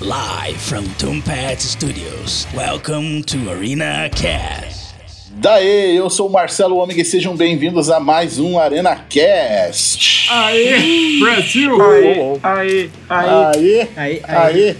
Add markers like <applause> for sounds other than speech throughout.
Live from Tombat Studios. Welcome to Arena Cast. Daê, eu sou o Marcelo Ômega e sejam bem-vindos a mais um Arena Cast. Aê, Brasil! Aê, aê, aê. Aê, Aê, aê.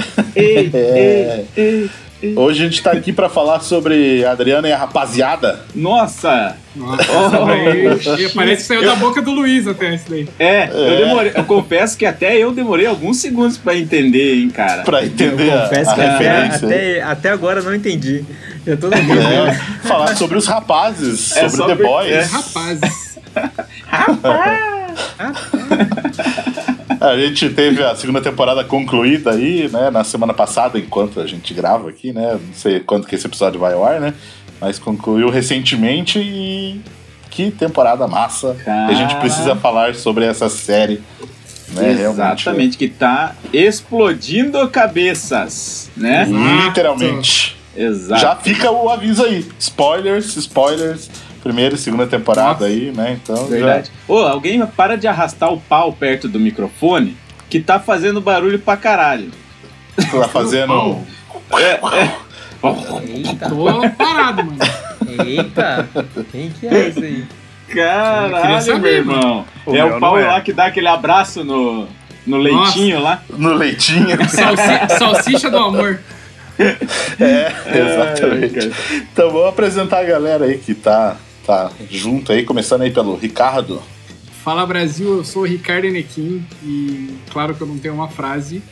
<laughs> Ei, É. ei, ei. Hoje a gente tá aqui pra falar sobre a Adriana e a rapaziada. Nossa! Nossa, daí- parece que saiu da boca do Luiz até esse daí. É, É. Eu, demorei, eu confesso que até eu demorei alguns segundos pra entender, hein, cara. Pra entender a, Confesso a que até, referência. até, até agora não entendi. Eu tô na. É, falar sobre os rapazes, É sobre só The Boys. é. Rapazes. <laughs> <laughs> <laughs> A gente teve a segunda temporada concluída aí, né, na semana passada, enquanto a gente grava aqui, né? Não sei quando que esse episódio vai ao ar, né? Mas concluiu recentemente e que temporada massa. Cara. A gente precisa falar sobre essa série, né? Realmente. Exatamente, que tá explodindo cabeças, né? Literalmente. Exato. Já fica o aviso aí. Spoilers, spoilers. Primeira e segunda temporada Nossa. aí, né? Então, Verdade. Ô, alguém para de arrastar o pau perto do microfone que tá fazendo barulho pra caralho. já tá fazendo. Eita, Tô parado, mano. eita. Quem que é esse aí? Caralho, saber, meu irmão. O é meu o pau não é. lá que dá aquele abraço no, no leitinho lá. No leitinho. <laughs> Salsi- salsicha do amor. É, exatamente. Então vamos apresentar a galera aí que tá, tá junto aí, começando aí pelo Ricardo. Fala Brasil, eu sou o Ricardo Enequim e claro que eu não tenho uma frase,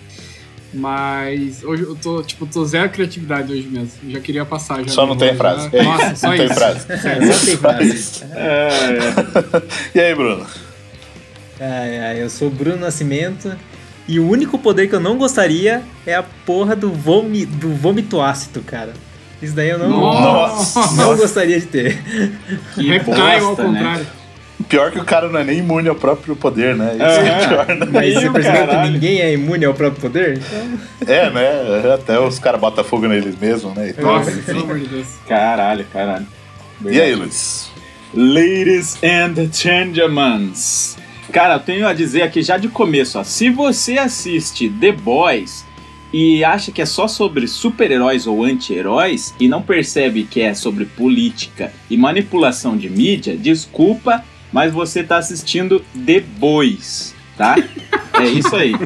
mas hoje eu tô, tipo, tô zero criatividade hoje mesmo. Eu já queria passar já. Só não tem Já- frase. É Nossa, isso, só não tem isso. frase. <laughs> Sério. Só tem frase. É, é. <laughs> E aí, Bruno? Ai, ai, eu sou o Bruno Nascimento. E o único poder que eu não gostaria é a porra do, vomi, do vômito ácido, cara. Isso daí eu não, Nossa. <laughs> não gostaria de ter. Que ao bosta, né? contrário. Pior que o cara não é nem imune ao próprio poder, né? Isso é Aham. pior, né? Mas você percebeu que ninguém é imune ao próprio poder? Então, É, né? Até os caras botam fogo neles mesmos, né? Então, Nossa, pelo amor de Deus. Caralho, caralho. E aí, Luiz? Ladies and gentlemen. Cara, eu tenho a dizer aqui já de começo, ó. Se você assiste The Boys e acha que é só sobre super-heróis ou anti-heróis e não percebe que é sobre política e manipulação de mídia, desculpa, mas você tá assistindo The Boys, tá? É isso aí. <laughs>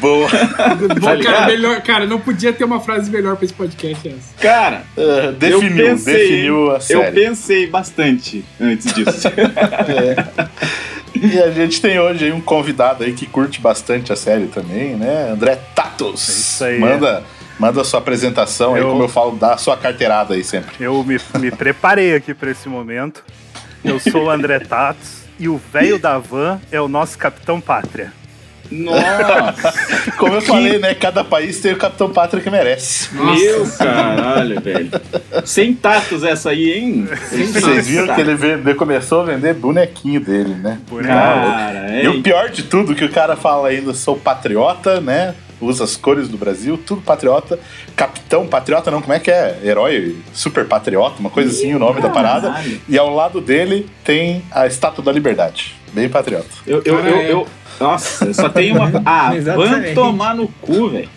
Boa. Bom, cara, melhor, cara, não podia ter uma frase melhor pra esse podcast essa. Cara, É, eu definiu, pensei, definiu a eu série. pensei bastante antes disso. <laughs> <laughs> E a gente tem hoje aí um convidado aí que curte bastante a série também, né? André Tatos. É isso aí. Manda, manda a sua apresentação aí, Eu- como eu falo, dá a sua carteirada aí sempre. Eu me, me preparei aqui pra esse momento. Eu sou o André Tatos e o velho da van é o nosso Capitão Pátria. Nossa! <laughs> Como eu falei, né? Cada país tem o Capitão Pátria que merece. Nossa. Meu caralho, velho. Sem tatos essa aí, hein? Vocês viram que ele vende- começou a vender bonequinho dele, né? Cara, é. E o pior de tudo, que o cara fala ainda, sou patriota, né? Usa as cores do Brasil, tudo patriota. Capitão patriota, não, como é que é? Herói super patriota, uma coisa assim, o nome da parada. E ao lado dele tem a Estátua da Liberdade. Bem patriota. Eu, eu, eu, eu- nossa, só tenho uma. <laughs> Ah, vamos tomar no cu, velho.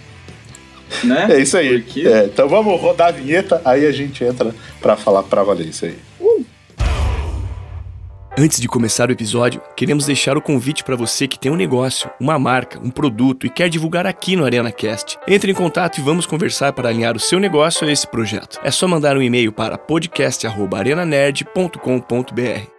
Né? É isso aí. Porque- É, então vamos rodar a vinheta, aí a gente entra pra falar pra valer isso aí. Antes de começar o episódio, queremos deixar o convite para você que tem um negócio, uma marca, um produto e quer divulgar aqui no ArenaCast. Entre em contato e vamos conversar para alinhar o seu negócio a esse projeto. É só mandar um e-mail para podcast@arenanerd.com.br.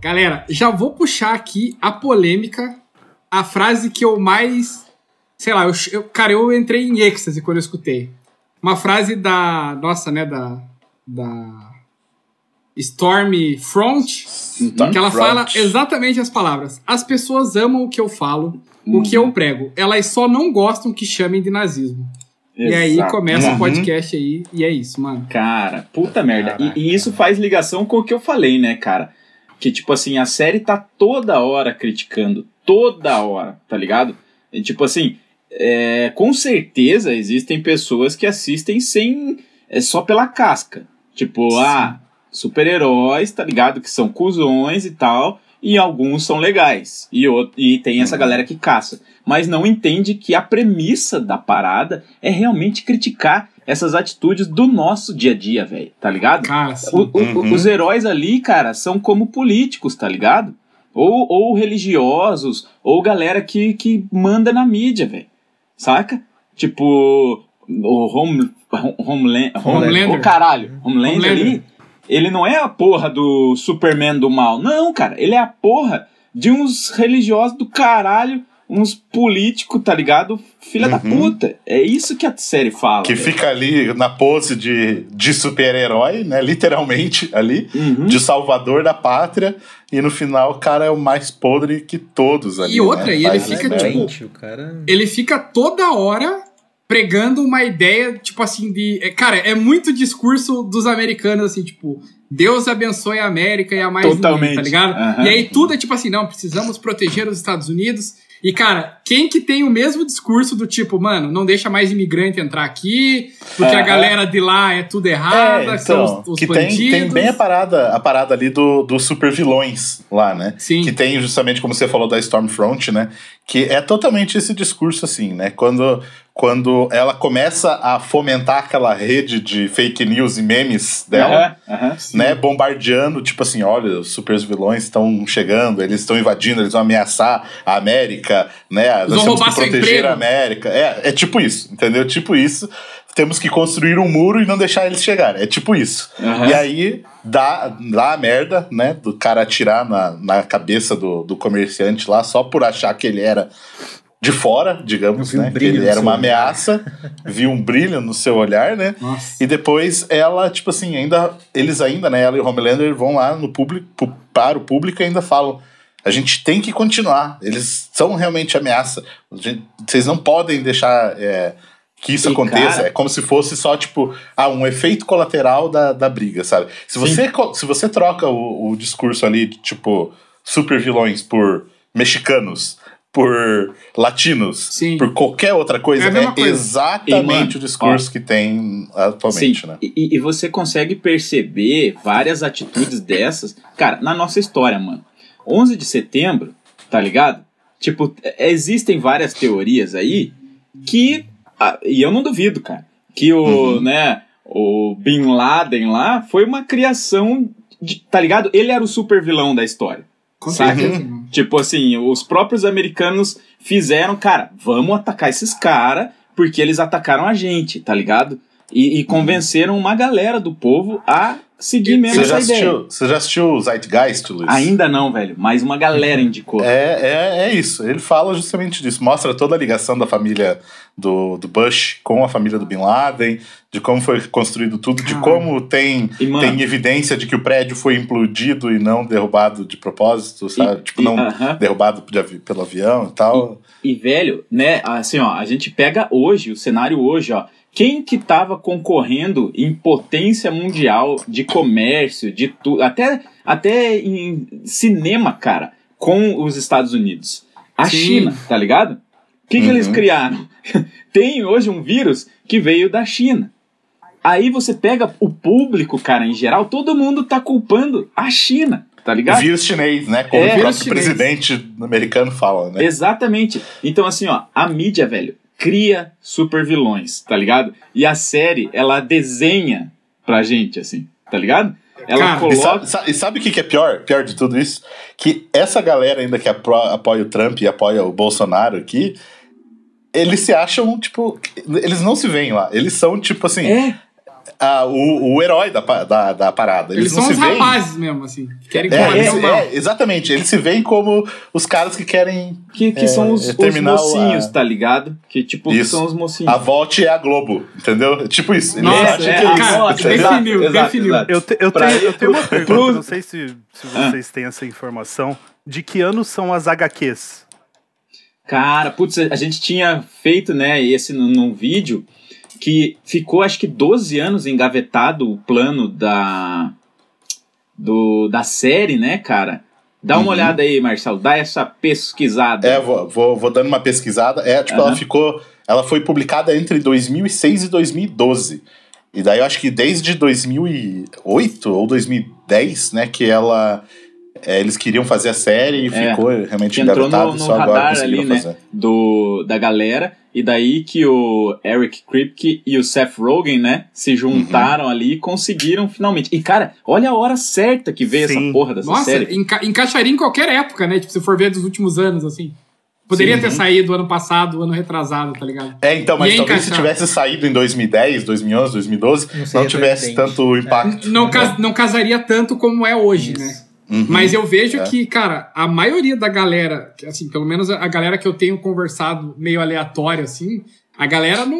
Galera, já vou puxar aqui a polêmica, a frase que eu mais. Sei lá, eu, eu- cara, eu entrei em êxtase quando eu escutei. Uma frase da. Nossa, né? Da. Da. Stormfront, Stormfront. que ela fala exatamente as palavras. As pessoas amam o que eu falo, o que eu prego. Elas só não gostam que chamem de nazismo. E aí Exato. começa Uhum. o podcast aí, e é isso, mano. Cara, puta merda. E- Caraca. E, isso faz ligação com o que eu falei, né, cara? Que, tipo assim, a série tá toda hora criticando. Toda hora, tá ligado? E, tipo assim, é, com certeza existem pessoas que assistem sem. É só pela casca. Tipo, ah, super-heróis, tá ligado? Que são cuzões e tal. E alguns são legais. E, o- e tem essa galera que caça. Mas não entende que a premissa da parada é realmente criticar essas atitudes do nosso dia a dia, velho. Tá ligado? Cara, O- o- Uhum. Os heróis ali, cara, são como políticos, tá ligado? Ou, ou religiosos, ou galera que, que manda na mídia, velho. Saca? Tipo, o Home, Homeland, Homelander. o caralho, Homelander, Homelander. ali, ele não é a porra do Superman do mal. Não, cara, ele é a porra de uns religiosos do caralho, uns políticos, tá ligado? Filha da Uhum. puta. É isso que a série fala. Que velho. fica ali na pose de, de super-herói, né? Literalmente ali, Uhum. de salvador da pátria. E no final o cara é o mais podre que todos ali. E outra, né? e ele Faz fica, tipo, o cara. ele fica toda hora pregando uma ideia, tipo assim, de. é, Cara, é muito discurso dos americanos, assim, tipo, Deus abençoe a América e a mais Totalmente. ninguém, tá ligado? Aham. E aí tudo é tipo assim, não, precisamos proteger os Estados Unidos. E, cara, quem que tem o mesmo discurso do tipo, mano, não deixa mais imigrante entrar aqui, porque a Aham. galera de lá é tudo errada, É, são então, os, os que bandidos. tem, tem bem a parada, a parada ali do, dos super vilões lá, né? Sim. Que tem justamente, como você falou, da Stormfront, né? Que é totalmente esse discurso assim, né? Quando, quando ela começa a fomentar aquela rede de fake news e memes dela, Aham, aham. né? Bombardeando, tipo assim, olha, os super vilões estão chegando, eles estão invadindo, eles vão ameaçar a América, né? Nós vão temos que proteger emprego. a América. É, é tipo isso, entendeu? Tipo isso. Temos que construir um muro e não deixar eles chegarem. É tipo isso. Aham. E aí dá, dá a merda, né? Do cara atirar na, na cabeça do, do comerciante lá só por achar que ele era de fora, digamos, um né? Que ele era uma ameaça, <laughs> viu um brilho no seu olhar, né? Nossa. E depois ela, tipo assim, ainda. Eles ainda, né? Ela e o Homelander vão lá no público, para o público e ainda falam. A gente tem que continuar. Eles são realmente ameaça. Gente- vocês não podem deixar é, que isso E, aconteça. cara- É como se fosse só, tipo, ah, um efeito colateral da, da briga, sabe? Se você, co- se você troca o, o discurso ali, de, tipo, super vilões por mexicanos, por latinos, Sim. por qualquer outra coisa, É é coisa. exatamente E, o discurso que tem atualmente, Sim, né? e, e você consegue perceber várias atitudes dessas, cara, na nossa história, mano. 11 de setembro, tá ligado? Tipo, existem várias teorias aí que, ah, e eu não duvido, cara, que o, Uhum. né, o Bin Laden lá foi uma criação, de, tá ligado? Ele era o super vilão da história. Com Saca? certeza. Tipo assim, os próprios americanos fizeram, cara, vamos atacar esses caras porque eles atacaram a gente, tá ligado? E, e convenceram uma galera do povo a seguir mesmo Você já, essa ideia. assistiu, você já assistiu o Zeitgeist, Luiz? Ainda não, velho, mas uma galera indicou. É, é, é isso. Ele fala justamente disso. Mostra toda a ligação da família do, do Bush com a família do Bin Laden, de como foi construído tudo, de Caralho. como tem, E, mano- tem evidência de que o prédio foi implodido e não derrubado de propósito, sabe? E- tipo, e- não aham. derrubado de avi- pelo avião e tal. E, velho, né, assim, ó, a gente pega hoje, o cenário hoje, ó. Quem que tava concorrendo em potência mundial de comércio, de tudo, até, até em cinema, cara, com os Estados Unidos? A Sim. China, tá ligado? O que, que Uhum. eles criaram? <laughs> Tem hoje um vírus que veio da China. Aí você pega o público, cara, em geral, todo mundo tá culpando a China, tá O ligado? vírus chinês, né? Como É, o próprio chinês. presidente americano fala, né? Exatamente. Então, assim, ó, a mídia, velho, cria super vilões, tá ligado? E a série, ela desenha pra gente, assim, tá ligado? Ela Cara, coloca. e sabe o que, que é pior? Pior de tudo isso? Que essa galera ainda que apoia o Trump e apoia o Bolsonaro aqui, eles se acham, tipo. Eles não se veem lá. Eles são, tipo assim. É, ah, o, o herói da, da, da parada. Eles, Eles, não são se os veem. rapazes mesmo, assim. que Querem É, combater é, é, exatamente. Eles se veem como os caras que querem. Que, que É, são os, é os mocinhos, a- tá ligado? Que tipo, que Isso. são os mocinhos. A Volt é a Globo, entendeu? Tipo isso. Eles Nossa, é, que é isso. cara, nossa, definiu, exato, definiu. exato. Eu, te- eu Pra tenho, eu tenho uma pergunta, não sei se, se Ah. vocês têm essa informação. De que ano são as HQs? Cara, putz, a gente tinha feito, né, esse num vídeo que ficou acho que 12 anos engavetado o plano da do, da série, né, cara? Dá uma Uhum. olhada aí, Marcelo, dá essa pesquisada. É, vou, vou, vou dando uma pesquisada. É, tipo, ela Aham. ficou. Ela foi publicada entre 2006 e 2012. E daí eu acho que desde 2008 ou 2010, né, que ela. É, eles queriam fazer a série e É, ficou realmente engavetado no, e no só agora radar conseguiram ali, né, fazer. do, da galera, e daí que o Eric Kripke e o Seth Rogen, né, se juntaram Uhum. ali e conseguiram finalmente. E, cara, olha a hora certa que veio Sim. essa porra dessa Nossa, série. enca- encaixaria em qualquer época, né? Tipo, se for ver dos últimos anos, assim. Poderia Sim. ter saído ano passado, ano retrasado, tá ligado? É, então, mas talvez se tivesse saído em 2010, 2011, 2012, Não não, tivesse tanto impacto. Não, cas- não casaria tanto como é hoje, Isso. né? Uhum. Mas eu vejo É. que, cara, a maioria da galera, que, assim, pelo menos a galera que eu tenho conversado meio aleatório, assim, a galera não,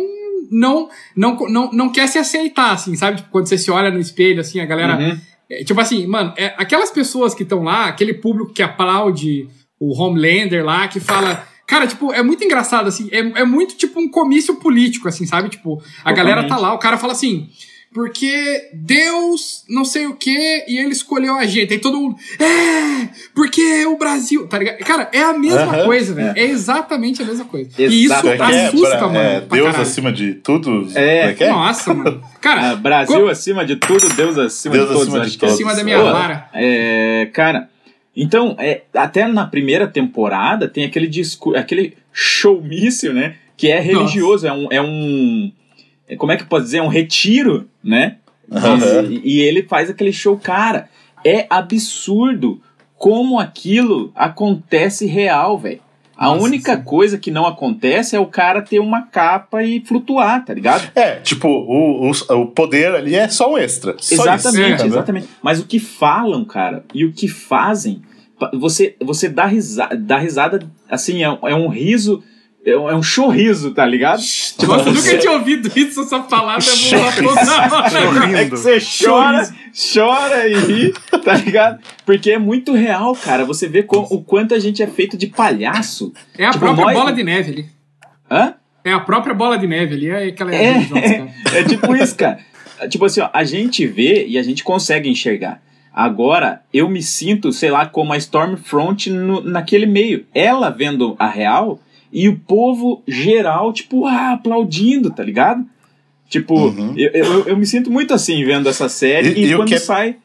não, não, não, não quer se aceitar, assim, sabe? Tipo, quando você se olha no espelho, assim, a galera. Uhum. é, tipo assim, mano, é, aquelas pessoas que estão lá, aquele público que aplaude o Homelander lá, que fala. Cara, tipo, é muito engraçado, assim, é, é muito tipo um comício político, assim, sabe? Tipo, a galera tá Totalmente. lá, o cara fala assim. Porque Deus não sei o que e ele escolheu a gente. Aí todo mundo. É! Porque o Brasil. Tá ligado? Cara, é a mesma Aham, coisa, velho. É. exatamente a mesma coisa. Exato. E isso é é? assusta, Pra- mano. é, Deus caralho. acima de tudo? É. É que é? Nossa, mano. Cara, Ah, Brasil co- acima de tudo, Deus acima Deus de todos. acima de é. todos. acima da minha Pô, vara. É, cara, então, é, até na primeira temporada tem aquele discurso, aquele showmício, né? Que é religioso, é um, é um. Como é que pode dizer? É um retiro, né? Aham. E, e ele faz aquele show, cara. É absurdo como aquilo acontece real, velho. A Nossa, única sim. coisa que não acontece é o cara ter uma capa e flutuar, tá ligado? É, tipo, o, o, o poder ali é só um extra. Só exatamente, isso, exatamente. Mas o que falam, cara, e o que fazem, você, você dá, risa, dá risada, assim, é, é um riso, é um, é um sorriso, tá ligado? Nossa, eu nunca tinha ouvido isso, essa palavra é toda hora. É que você chora, chora e ri, tá ligado? Porque é muito real, cara. Você vê co- o quanto a gente é feito de palhaço. É a Tipo, própria nós- bola de neve ali. Hã? É a própria bola de neve ali. É aquela. É. cara. <laughs> É tipo isso, cara. Tipo assim, ó, a gente vê e a gente consegue enxergar. Agora, eu me sinto, sei lá, como a Stormfront no, naquele meio. Ela vendo a real e o povo geral, tipo, ah, aplaudindo, tá ligado? Tipo, Uhum. eu, eu, eu me sinto muito assim vendo essa série E- e, e o quando que é- sai.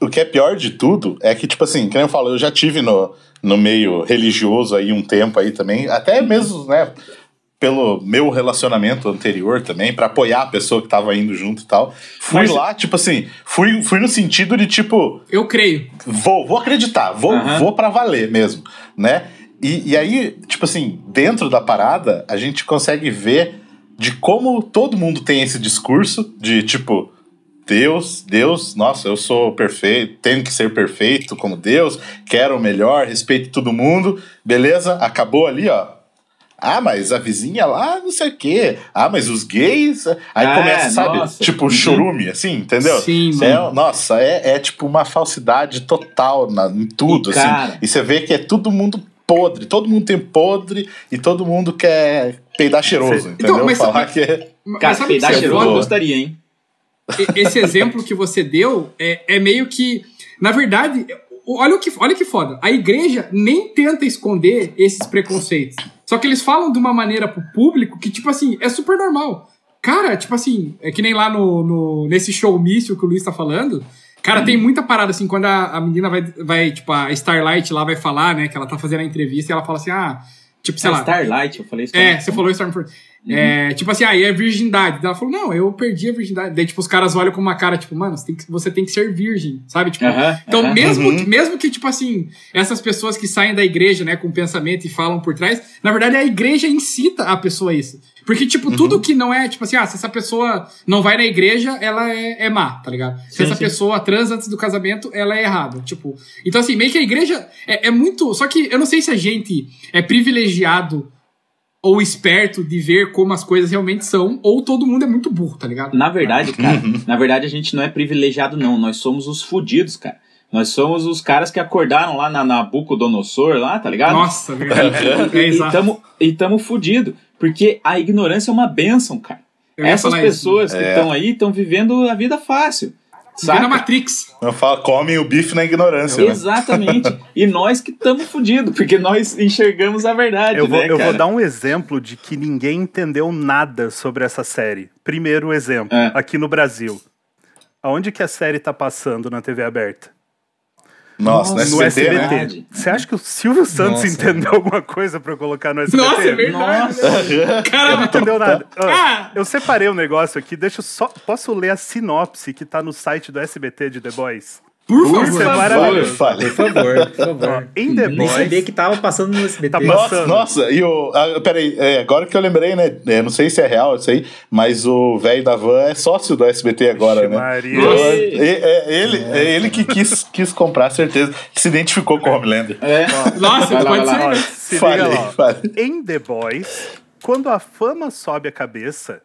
O que é pior de tudo é que, tipo assim, que nem eu falo, eu já tive no, no meio religioso aí um tempo aí também, até mesmo, né, pelo meu relacionamento anterior também, pra apoiar a pessoa que tava indo junto e tal. Fui Mas- lá, tipo assim, fui, fui no sentido de, tipo, Eu creio. vou, vou acreditar, vou, Aham. vou para valer mesmo, né? E, e aí, tipo assim, dentro da parada, a gente consegue ver de como todo mundo tem esse discurso de tipo, Deus, Deus, nossa, eu sou perfeito, tenho que ser perfeito como Deus, quero o melhor, respeito todo mundo, beleza? Acabou ali, ó. Ah, mas a vizinha lá, não sei o quê. Ah, mas os gays. Aí Ah, começa, sabe? nossa. Tipo, Uhum. chorume, assim, entendeu? Sim, É, mano. nossa, é, é tipo uma falsidade total na, em tudo, E, assim. cara- E você vê que é todo mundo podre, todo mundo tem podre e todo mundo quer peidar cheiroso, Sim. entendeu? Então, mas- Falar que é. Mas Cara, sabe peidar é cheiroso eu gostaria, hein? Esse exemplo que você deu é, é meio que. Na verdade, olha o que, olha que foda. A igreja nem tenta esconder esses preconceitos. Só que eles falam de uma maneira pro público que, tipo assim, é super normal. Cara, tipo assim, é que nem lá no, no- nesse showmício que o Luiz tá falando. Cara, tem muita parada assim, quando a, a menina vai, vai, tipo, a Starlight lá vai falar, né, que ela tá fazendo a entrevista e ela fala assim, ah, tipo, sei Ah, lá. Starlight, eu falei É, Starlight. você falou Stormfront. É, tipo assim, aí é virgindade. Daí Ela falou, não, eu perdi a virgindade. Daí, tipo, os caras olham com uma cara, tipo, mano, você tem que, você tem que ser virgem, sabe? Tipo, Aham, então, aham. mesmo, Uhum. mesmo que, tipo assim, essas pessoas que saem da igreja, né, com pensamento e falam por trás, na verdade, a igreja incita a pessoa a isso. Porque, tipo, tudo que não é, tipo assim, ah, se essa pessoa não vai na igreja, ela é, é má, tá ligado? Se Sim, essa sim. pessoa transa antes do casamento, ela é errada. Tipo, então, assim, meio que a igreja é, é muito. Só que eu não sei se a gente é privilegiado ou esperto de ver como as coisas realmente são, ou todo mundo é muito burro, tá ligado? Na verdade, cara, na verdade a gente não é privilegiado, não. Nós somos os fudidos, cara. Nós somos os caras que acordaram lá na Nabucodonosor, lá, tá ligado? Nossa, verdade. <laughs> é e, exato. tamo, e tamo fudido. Porque a ignorância é uma benção, cara. Essas falar isso. pessoas que É. estão aí estão vivendo a vida fácil. Vê na Saca? Matrix. Eu falo, comem o bife na ignorância, né? Exatamente. e nós que estamos fudidos, porque nós enxergamos a verdade, Eu vou, né, eu cara? vou dar um exemplo de que ninguém entendeu nada sobre essa série. Primeiro exemplo, É. aqui no Brasil. Aonde que a série tá passando na TV aberta? Nossa, Nossa, no no SBT, né? SBT. Você acha que o Silvio Santos Nossa. entendeu alguma coisa pra eu colocar no SBT? Nossa, é verdade. Não Caramba, entendeu nada. Ó, Ah! Eu separei um negócio aqui, deixa eu só. Posso ler a sinopse que tá no site do SBT de The Boys? Por é favor. favor. Fale. Por favor, por favor. em The Nem Boys. sabia que tava passando no SBT. Tá Nossa, passando. nossa, e o. Ah, peraí, é, agora que eu lembrei, né? é, não sei se é real isso aí, mas o velho da van é sócio do SBT agora, Vixe né? Maria. Então, é, é ele, é ele que quis, quis comprar, certeza, que se identificou com o Homelander. É. Nossa, Vai lá, pode vai ser. lá. Se Fale, liga lá. fale. Em The Boys, quando a fama sobe a cabeça,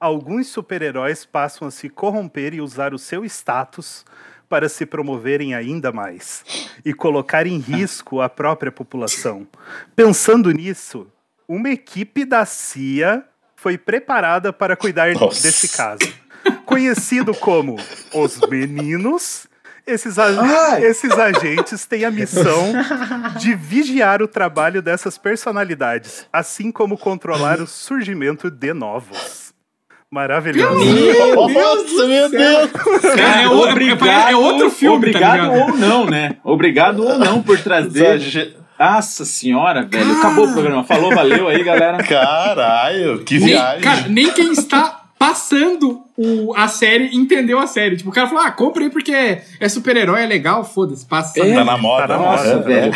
alguns super-heróis passam a se corromper e usar o seu status para se promoverem ainda mais e colocar em risco a própria população. Pensando nisso, uma equipe da CIA foi preparada para cuidar Nossa. desse caso. Conhecido como os Meninos, esses, a- esses agentes têm a missão de vigiar o trabalho dessas personalidades, assim como controlar o surgimento de novos. Maravilhoso. Nossa, meu Deus! Cara, é, o- é- é outro filme, Obrigado tá ou não, né? Obrigado ou não por trazer. Exage- Nossa senhora, velho. Acabou o programa. Falou, valeu aí, galera. Caralho, que Nem, viagem. cara, nem quem está passando o, a série entendeu a série. Tipo, o cara falou, ah, compra aí porque é, é super-herói, é legal, foda-se, passa. É. tá na moda. Tá na né? Nossa, É, velho.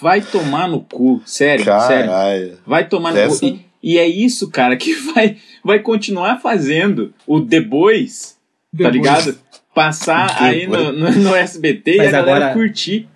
Vai tomar no cu. Sério, sério. Caralho. Vai tomar no Essa- cu. E, e é isso, cara, que <laughs> vai, vai continuar fazendo o The Boys, tá Depois. ligado? Passar The aí no, no, no SBT e Mas a galera agora- curtir.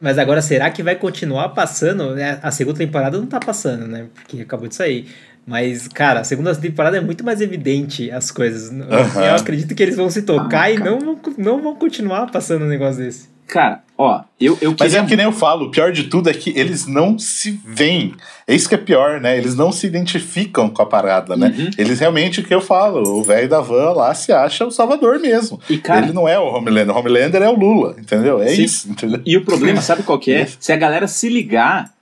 Mas agora, será que vai continuar passando? É, A segunda temporada não tá passando, né? Porque acabou de sair. Mas, cara, a segunda temporada é muito mais evidente as coisas. Aham. Eu acredito que eles vão se tocar Ah, e cara. não vão, não vão continuar passando um negócio desse. Cara, ó, eu, eu Mas queria. é que nem eu falo, o pior de tudo é que eles não se veem. É isso que é pior, né? Eles não se identificam com a parada, né? Uhum. Eles realmente, o que eu falo, o velho da van lá se acha o salvador mesmo. E, cara, Ele não é o Homelander, o Homelander é o Lula, entendeu? É Sim. isso, entendeu? E o problema, sabe qual que é? <laughs> Se a galera se ligar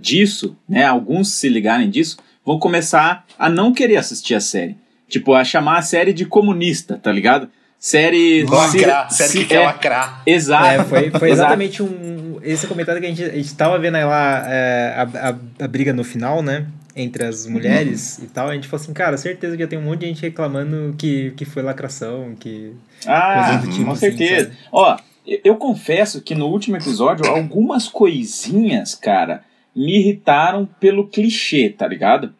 disso, né? Alguns se ligarem disso, vão começar a não querer assistir a série. Tipo, a chamar a série de comunista, tá ligado? Série. Lacrar, sério se- que quer é, lacrar. Exato. É, foi, foi exatamente um, esse comentário que a gente, a gente tava vendo lá é, a, a, a briga no final, né? Entre as mulheres e tal. A gente falou assim, cara, certeza que já tem um monte de gente reclamando que, que foi lacração, que. Ah, tipo com assim, certeza. sabe? Ó, eu, eu confesso que no último episódio, algumas coisinhas, cara, me irritaram pelo clichê, tá ligado?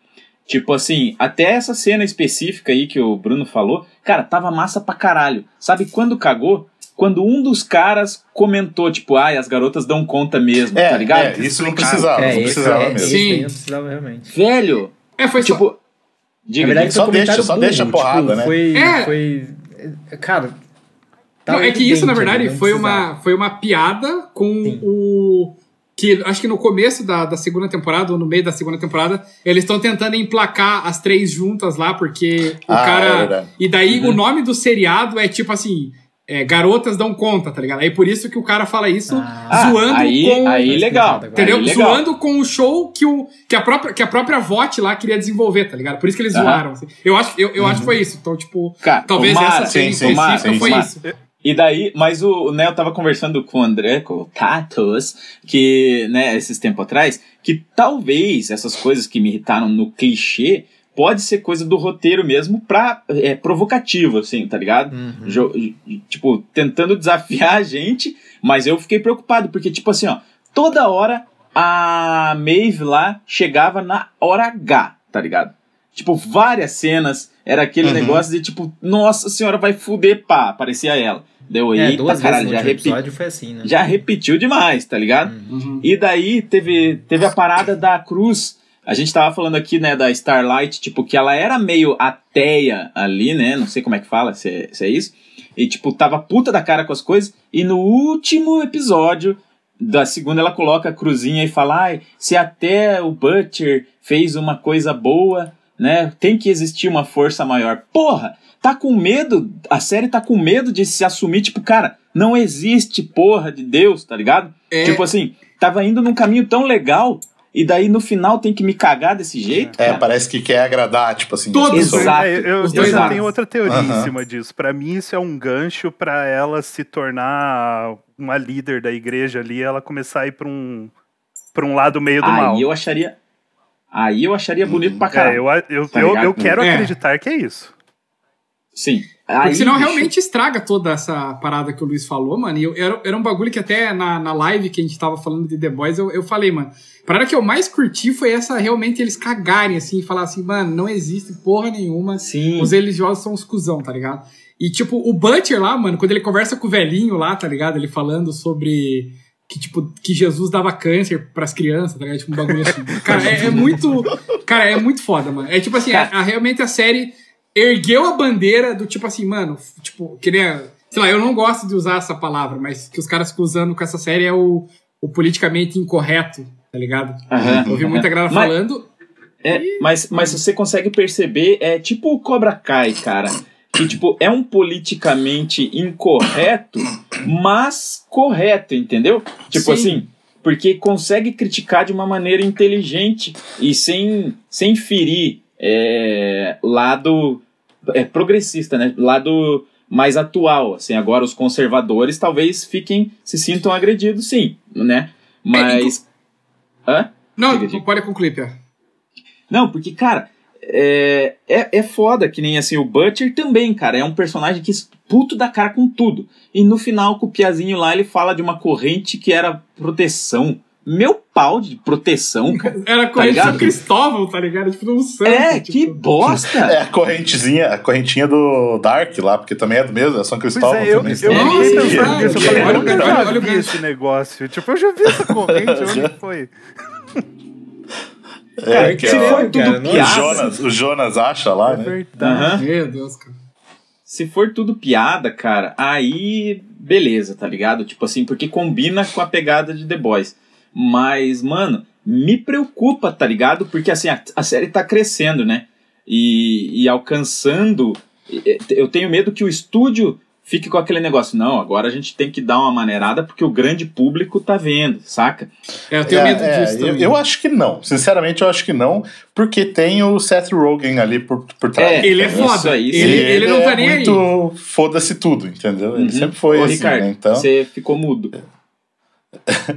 Tipo assim, até essa cena específica aí que o Bruno falou, cara, tava massa pra caralho. Sabe quando cagou? Quando um dos caras comentou, tipo, ai, as garotas dão conta mesmo, É, tá ligado? é, isso não precisava, é, não precisava é, mesmo. Sim. não precisava realmente. Velho, É, foi só. tipo. Na Diga, verdade, só deixa, só deixa a porrada, tipo, né? Foi, É. foi. Cara. Não, é que isso, na verdade, foi uma, foi uma piada com Sim. o. Que acho que no começo da, da segunda temporada, ou no meio da segunda temporada, eles estão tentando emplacar as três juntas lá, porque o Ah, é cara. verdade. e daí Uhum. o nome do seriado é tipo assim. é, garotas dão conta, tá ligado? Aí por isso que o cara fala isso Ah. zoando aí, com. aí legal. Entendeu? Aí legal. Zoando com o show que, o, que, a própria, que a própria VOT lá queria desenvolver, tá ligado? Por isso que eles Aham. zoaram. assim. Eu, acho, eu, eu acho que foi isso. Então, tipo, Cara, talvez tomara, essa sim, sim, específica sim, foi isso. E daí, mas o, o Neo tava conversando com o André, com o Tatos, que, né, esses tempos atrás, que talvez essas coisas que me irritaram no clichê pode ser coisa do roteiro mesmo pra, é, provocativo, assim, tá ligado? Uhum. Jo- tipo, tentando desafiar a gente, mas eu fiquei preocupado, porque, tipo assim, ó, toda hora a Maeve lá chegava na hora H, tá ligado? Tipo, várias cenas, era aquele Uhum. negócio de tipo, nossa senhora, vai fuder, pá, aparecia ela. Deu, É, eita, duas caralho, já, repi episódio foi assim, né? já repetiu demais, tá ligado? Uhum. E daí teve, teve a parada da Cruz. A gente tava falando aqui, né, da Starlight, tipo, que ela era meio ateia ali, né? Não sei como é que fala, se é, se é isso. E, tipo, tava puta da cara com as coisas. E no último episódio da segunda, ela coloca a cruzinha e fala: Ai, se até o Butcher fez uma coisa boa, né? Tem que existir uma força maior. Porra! Tá com medo, a série tá com medo de se assumir, tipo, cara, não existe porra de Deus, tá ligado? É. Tipo assim, tava indo num caminho tão legal e daí no final tem que me cagar desse jeito, É, cara. parece que quer agradar, tipo assim. Todos. Exato. É, eu Os eu dois já tenho outra teoria em Aham. cima disso. Pra mim, isso é um gancho pra ela se tornar uma líder da igreja ali, ela começar a ir pra um, pra um lado meio do mal. Aí eu acharia. Aí eu acharia bonito pra É, caralho. eu, eu, Tá eu, eu quero É. acreditar que é isso. Sim. Porque Aí, senão bicho, realmente estraga toda essa parada que o Luiz falou, mano. E eu- era, era um bagulho que até na, na live que a gente tava falando de The Boys, eu, eu falei, mano. A parada que eu mais curti foi essa realmente eles cagarem assim e falar assim, mano, não existe porra nenhuma. Sim. Os religiosos são os cuzão, tá ligado? E tipo, o Butcher lá, mano, quando ele conversa com o velhinho lá, tá ligado? Ele falando sobre que, tipo, que Jesus dava câncer pras crianças, tá ligado? Tipo, um bagulho assim. <laughs> Cara, é, é muito. Cara, é muito foda, mano. É tipo assim, a- a- realmente a série ergueu a bandeira do tipo assim, mano, tipo, que nem. a- Sei lá, eu não gosto de usar essa palavra, mas que os caras ficam usando com essa série é o, o politicamente incorreto, tá ligado? Eu ouvi muita galera Mas- falando. É, mas, mas você consegue perceber, é tipo o Cobra Kai, cara. Que, tipo, é um politicamente incorreto, mas correto, entendeu? Tipo Sim. assim, porque consegue criticar de uma maneira inteligente e sem, sem ferir é, lado é, progressista, né? Lado mais atual, assim. Agora os conservadores talvez fiquem, se sintam agredidos, sim, né? Mas... Hã? Não, Diga, diga. pode concluir, Pia. Não, porque, cara, é, é, é foda que nem assim, o Butcher também, cara, é um personagem que puto da cara com tudo. E no final, com o Piazinho lá, ele fala de uma corrente que era proteção. Meu pau de proteção, cara. <laughs> Era a corrente de ligado? São Cristóvão, tá ligado? Tipo, um santo. É, tipo. que bosta! É a correntezinha, a correntinha do Dark lá, porque também é do mesmo, é São Pois Cristóvão é, eu, também. eu é verdade. nisso. Eu falei, Olha o onde eu gancho, já vi esse negócio? Tipo, eu já vi essa corrente, <laughs> onde foi? É, que se é, for o- tudo cara, não- o piada, Jonas, o Jonas acha lá, É né? verdade. Meu Deus, cara. se for tudo piada, cara, aí beleza, tá ligado? Tipo assim, porque combina com a pegada de The Boys. Mas, mano, me preocupa, tá ligado? Porque assim, a, a série tá crescendo, né? E, e alcançando. Eu tenho medo que o estúdio fique com aquele negócio. Não, agora a gente tem que dar uma maneirada porque o grande público tá vendo, saca? É, eu tenho É, medo é, disso eu, também. eu acho que não. Sinceramente, eu acho que não, porque tem o Seth Rogen ali por, por trás. É, Ele é Isso foda. aí, ele, sim. ele não tá é nem aí. muito foda-se tudo, entendeu? Ele Uhum. sempre foi Ô, assim, Ricardo, né? Então... você ficou mudo.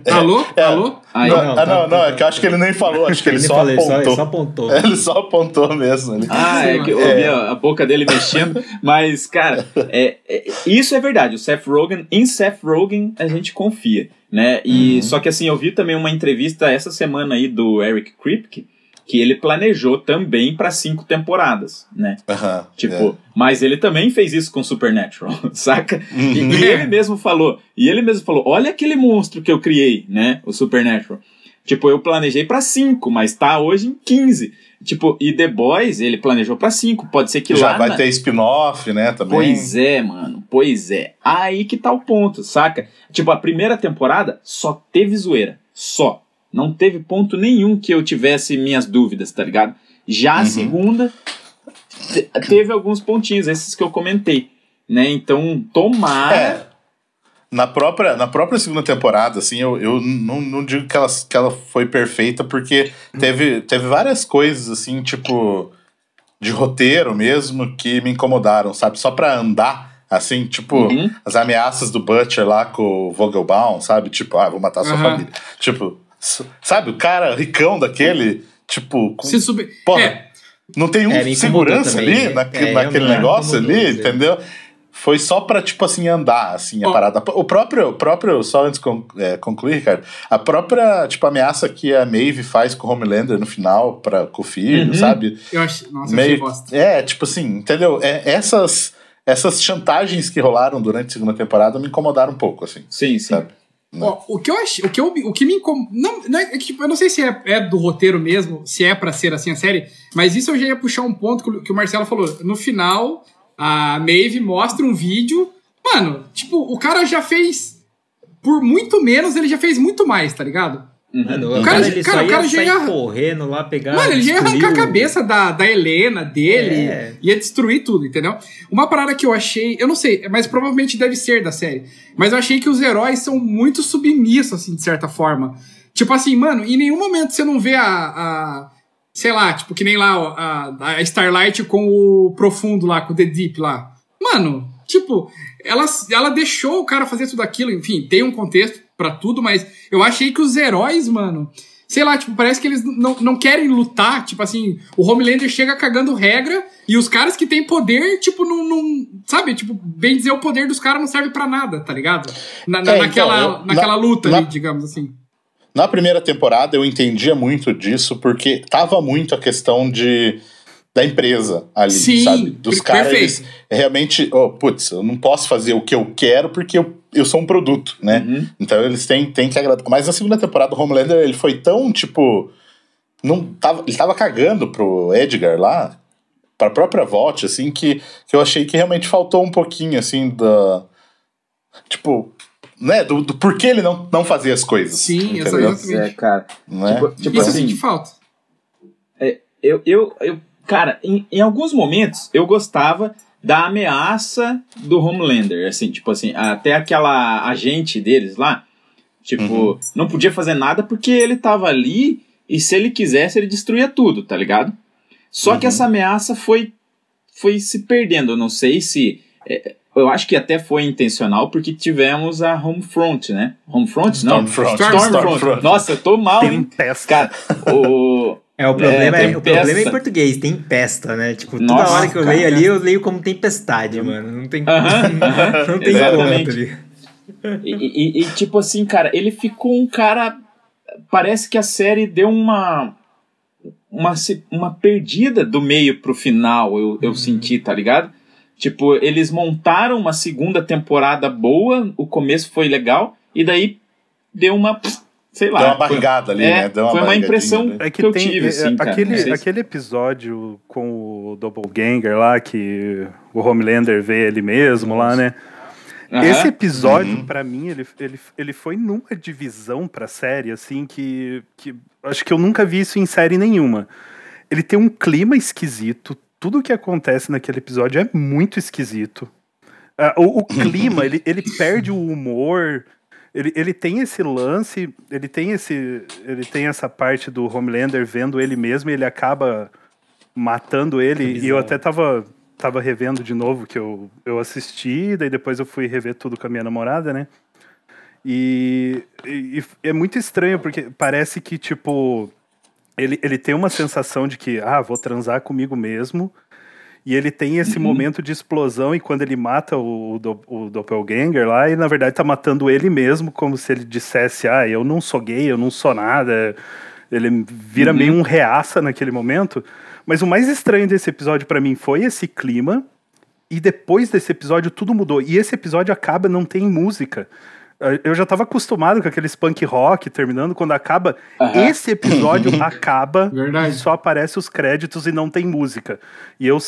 Alô? É. Alô? Aí, não, não, ah, tá- não, não, tá- é que eu acho que ele nem falou, acho que ele só falei, apontou. Só, só apontou. <laughs> Ele só apontou mesmo. Ele... Ah, é que eu ouvi a, a boca dele mexendo, mas, cara, é, é- isso é verdade. O Seth Rogen, em Seth Rogen, a gente confia, né? E só que assim, eu vi também uma entrevista essa semana aí do Eric Kripke, que ele planejou também para cinco temporadas, né? Tipo, mas ele também fez isso com Supernatural, <laughs> saca? E, Uhum. e ele mesmo falou, e ele mesmo falou, olha aquele monstro que eu criei, né? O Supernatural. Tipo, eu planejei pra 5, mas tá hoje em 15. Tipo, e The Boys, ele planejou pra 5. Pode ser que é. Já lá. vai na- ter spin-off, né, também. Pois é, mano. Pois é. Aí que tá o ponto, saca? Tipo, a primeira temporada só teve zoeira. Só. Não teve ponto nenhum que eu tivesse minhas dúvidas, tá ligado? Já a Uhum. segunda te- teve alguns pontinhos, esses que eu comentei. Né? Então, tomara. É. Na própria, na própria segunda temporada, assim, eu, eu não, não digo que ela, que ela foi perfeita, porque teve, teve várias coisas, assim, tipo, de roteiro mesmo, que me incomodaram, sabe? Só pra andar, assim, tipo, Uhum. as ameaças do Butcher lá com o Vogelbaum, sabe? Tipo, ah, vou matar sua Aham. família. Tipo, sabe, o cara ricão daquele, tipo, com, Se subir. Porra. É. Não tem um É, segurança também, ali né? naque- É, naquele negócio ali, sim. entendeu? Foi só pra, tipo assim, andar, assim, a Ó. parada. O próprio, o próprio só antes de é, concluir, Ricardo, a própria, tipo, ameaça que a Maeve faz com o Homelander no final, pra, com o filho, Uhum. sabe? Eu achei. Nossa, eu achei Meio, bosta. é, tipo assim, entendeu? É, essas, essas chantagens que rolaram durante a segunda temporada me incomodaram um pouco, assim, Sim, sim. sabe? Ó, o que eu achei, o que, eu, o que me incom... não, não é, é que, tipo, eu não sei se é, é do roteiro mesmo, se é pra ser assim a série, mas isso eu já ia puxar um ponto que, o- que o Marcelo falou. No final, a Maeve mostra um vídeo. Mano, tipo, o cara já fez. Por muito menos, ele já fez muito mais, tá ligado? Mano, O o cara- cara, ele cara, só cara ia já sair ia- correndo lá, pegar... Mano, ele ia arrancar a cabeça da, da Helena, dele, É. ia destruir tudo, entendeu? Uma parada que eu achei, eu não sei, mas provavelmente deve ser da série, mas eu achei que os heróis são muito submissos, assim, de certa forma. Tipo assim, mano, em nenhum momento você não vê a. a- sei lá, tipo, que nem lá a, a Starlight com o Profundo lá, com o The Deep lá. Mano, tipo, ela, ela deixou o cara fazer tudo aquilo, enfim, tem um contexto pra tudo, mas eu achei que os heróis, mano. Sei lá, tipo, parece que eles não, não querem lutar. Tipo assim, o Homelander chega cagando regra e os caras que têm poder, tipo, não. não sabe? Tipo, bem dizer, o poder dos caras não serve pra nada, tá ligado? Na, na- É, então, naquela, eu- naquela na- luta ali, digamos assim. Na primeira temporada eu entendia muito disso, porque tava muito a questão de da empresa ali, Sim, sabe? Dos caras, eles realmente, oh, putz, eu não posso fazer o que eu quero porque eu, eu sou um produto, né? Uhum. Então eles têm, têm que agradar. Mas na segunda temporada o Homelander, ele foi tão, tipo, não tava, ele tava cagando pro Edgar lá, pra própria Vault, assim, que, que eu achei que realmente faltou um pouquinho, assim, da... Tipo, né, do, do porquê ele não, não fazia as coisas. Sim, entendeu? exatamente. É, cara. Né? Tipo, tipo Isso assim, senti falta. eu, eu, eu cara, em, em alguns momentos eu gostava da ameaça do Homelander, assim, tipo assim, até aquela agente deles lá, tipo, Uhum. não podia fazer nada porque ele tava ali e se ele quisesse ele destruía tudo, tá ligado? Só que Uhum. essa ameaça foi foi se perdendo, eu não sei se é, eu acho que até foi intencional porque tivemos a Homefront, né? Homefront? Não. Stormfront. Stormfront. Stormfront. Nossa, eu tô mal, hein? Cara, o É, o problema é, É, o problema é em português, tempesta, né? Tipo, toda Nossa, hora que eu cara. leio ali, eu leio como tempestade, mano. Não tem, Aham, <laughs> aham, não tem conta ali. E, e- e, tipo assim, cara, ele ficou um cara. Parece que a série deu uma. Uma, uma perdida do meio pro final, eu, eu senti, tá ligado? Tipo, eles montaram uma segunda temporada boa, o começo foi legal, e daí deu uma. Sei lá. Deu uma foi- barrigada ali, é, né? Deu uma foi uma impressão né? É que, que eu tem tive, é, assim, cara. Aquele, se- aquele episódio com o Doppelganger lá, que o Homelander vê ele mesmo lá, né? Aham. Esse episódio, Uhum. pra mim, ele, ele, ele foi numa divisão pra série, assim, que, que acho que eu nunca vi isso em série nenhuma. Ele tem um clima esquisito, tudo que acontece naquele episódio é muito esquisito. Ah, o, o clima, <laughs> ele, ele perde o humor, ele, ele tem esse lance, ele tem esse. Ele tem essa parte do Homelander vendo ele mesmo e ele acaba matando ele. E eu até tava, tava revendo de novo que eu, eu assisti, daí depois eu fui rever tudo com a minha namorada, né? E, e- e é muito estranho, porque parece que, tipo, ele, ele tem uma sensação de que, ah, vou transar comigo mesmo. E ele tem esse momento de explosão, e quando ele mata o, o, do- o Doppelganger lá, ele na verdade tá matando ele mesmo, como se ele dissesse, ah, eu não sou gay, eu não sou nada. Ele vira meio um reaça naquele momento. Mas o mais estranho desse episódio pra mim foi esse clima, e depois desse episódio tudo mudou. E esse episódio acaba, não tem música. Eh, Eu já tava acostumado com aqueles punk rock terminando, quando acaba. Aham. Esse episódio <laughs> acaba Verdade. e só aparece os créditos e não tem música. E eu.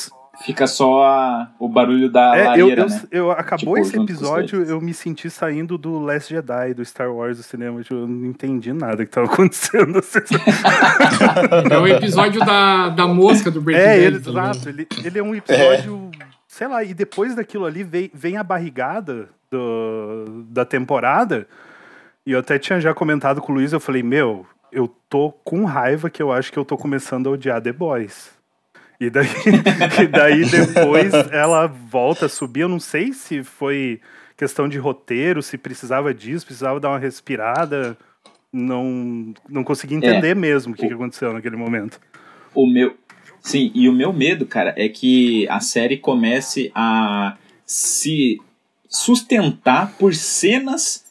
Fica só a- o barulho da É, eu, lareira, eu, né? eu- acabou Tipo, esse episódio, eu me senti saindo do Last Jedi, do Star Wars do cinema. Tipo, eu não entendi nada que tava <laughs> acontecendo. É o episódio da, da mosca do Breaking É, Bad. ele, ligado? exato. Ele, ele é um episódio. Sei lá, e depois daquilo ali vem, vem a barrigada do, da temporada. E eu até tinha já comentado com o Luiz, eu falei, meu, eu tô com raiva que eu acho que eu tô começando a odiar The Boys. E daí, <laughs> e daí depois ela volta a subir. Eu não sei se foi questão de roteiro, se precisava disso, precisava dar uma respirada. Não, não consegui entender mesmo o que, que aconteceu naquele momento. o meu Sim, e o meu medo, cara, é que a série comece a se sustentar por cenas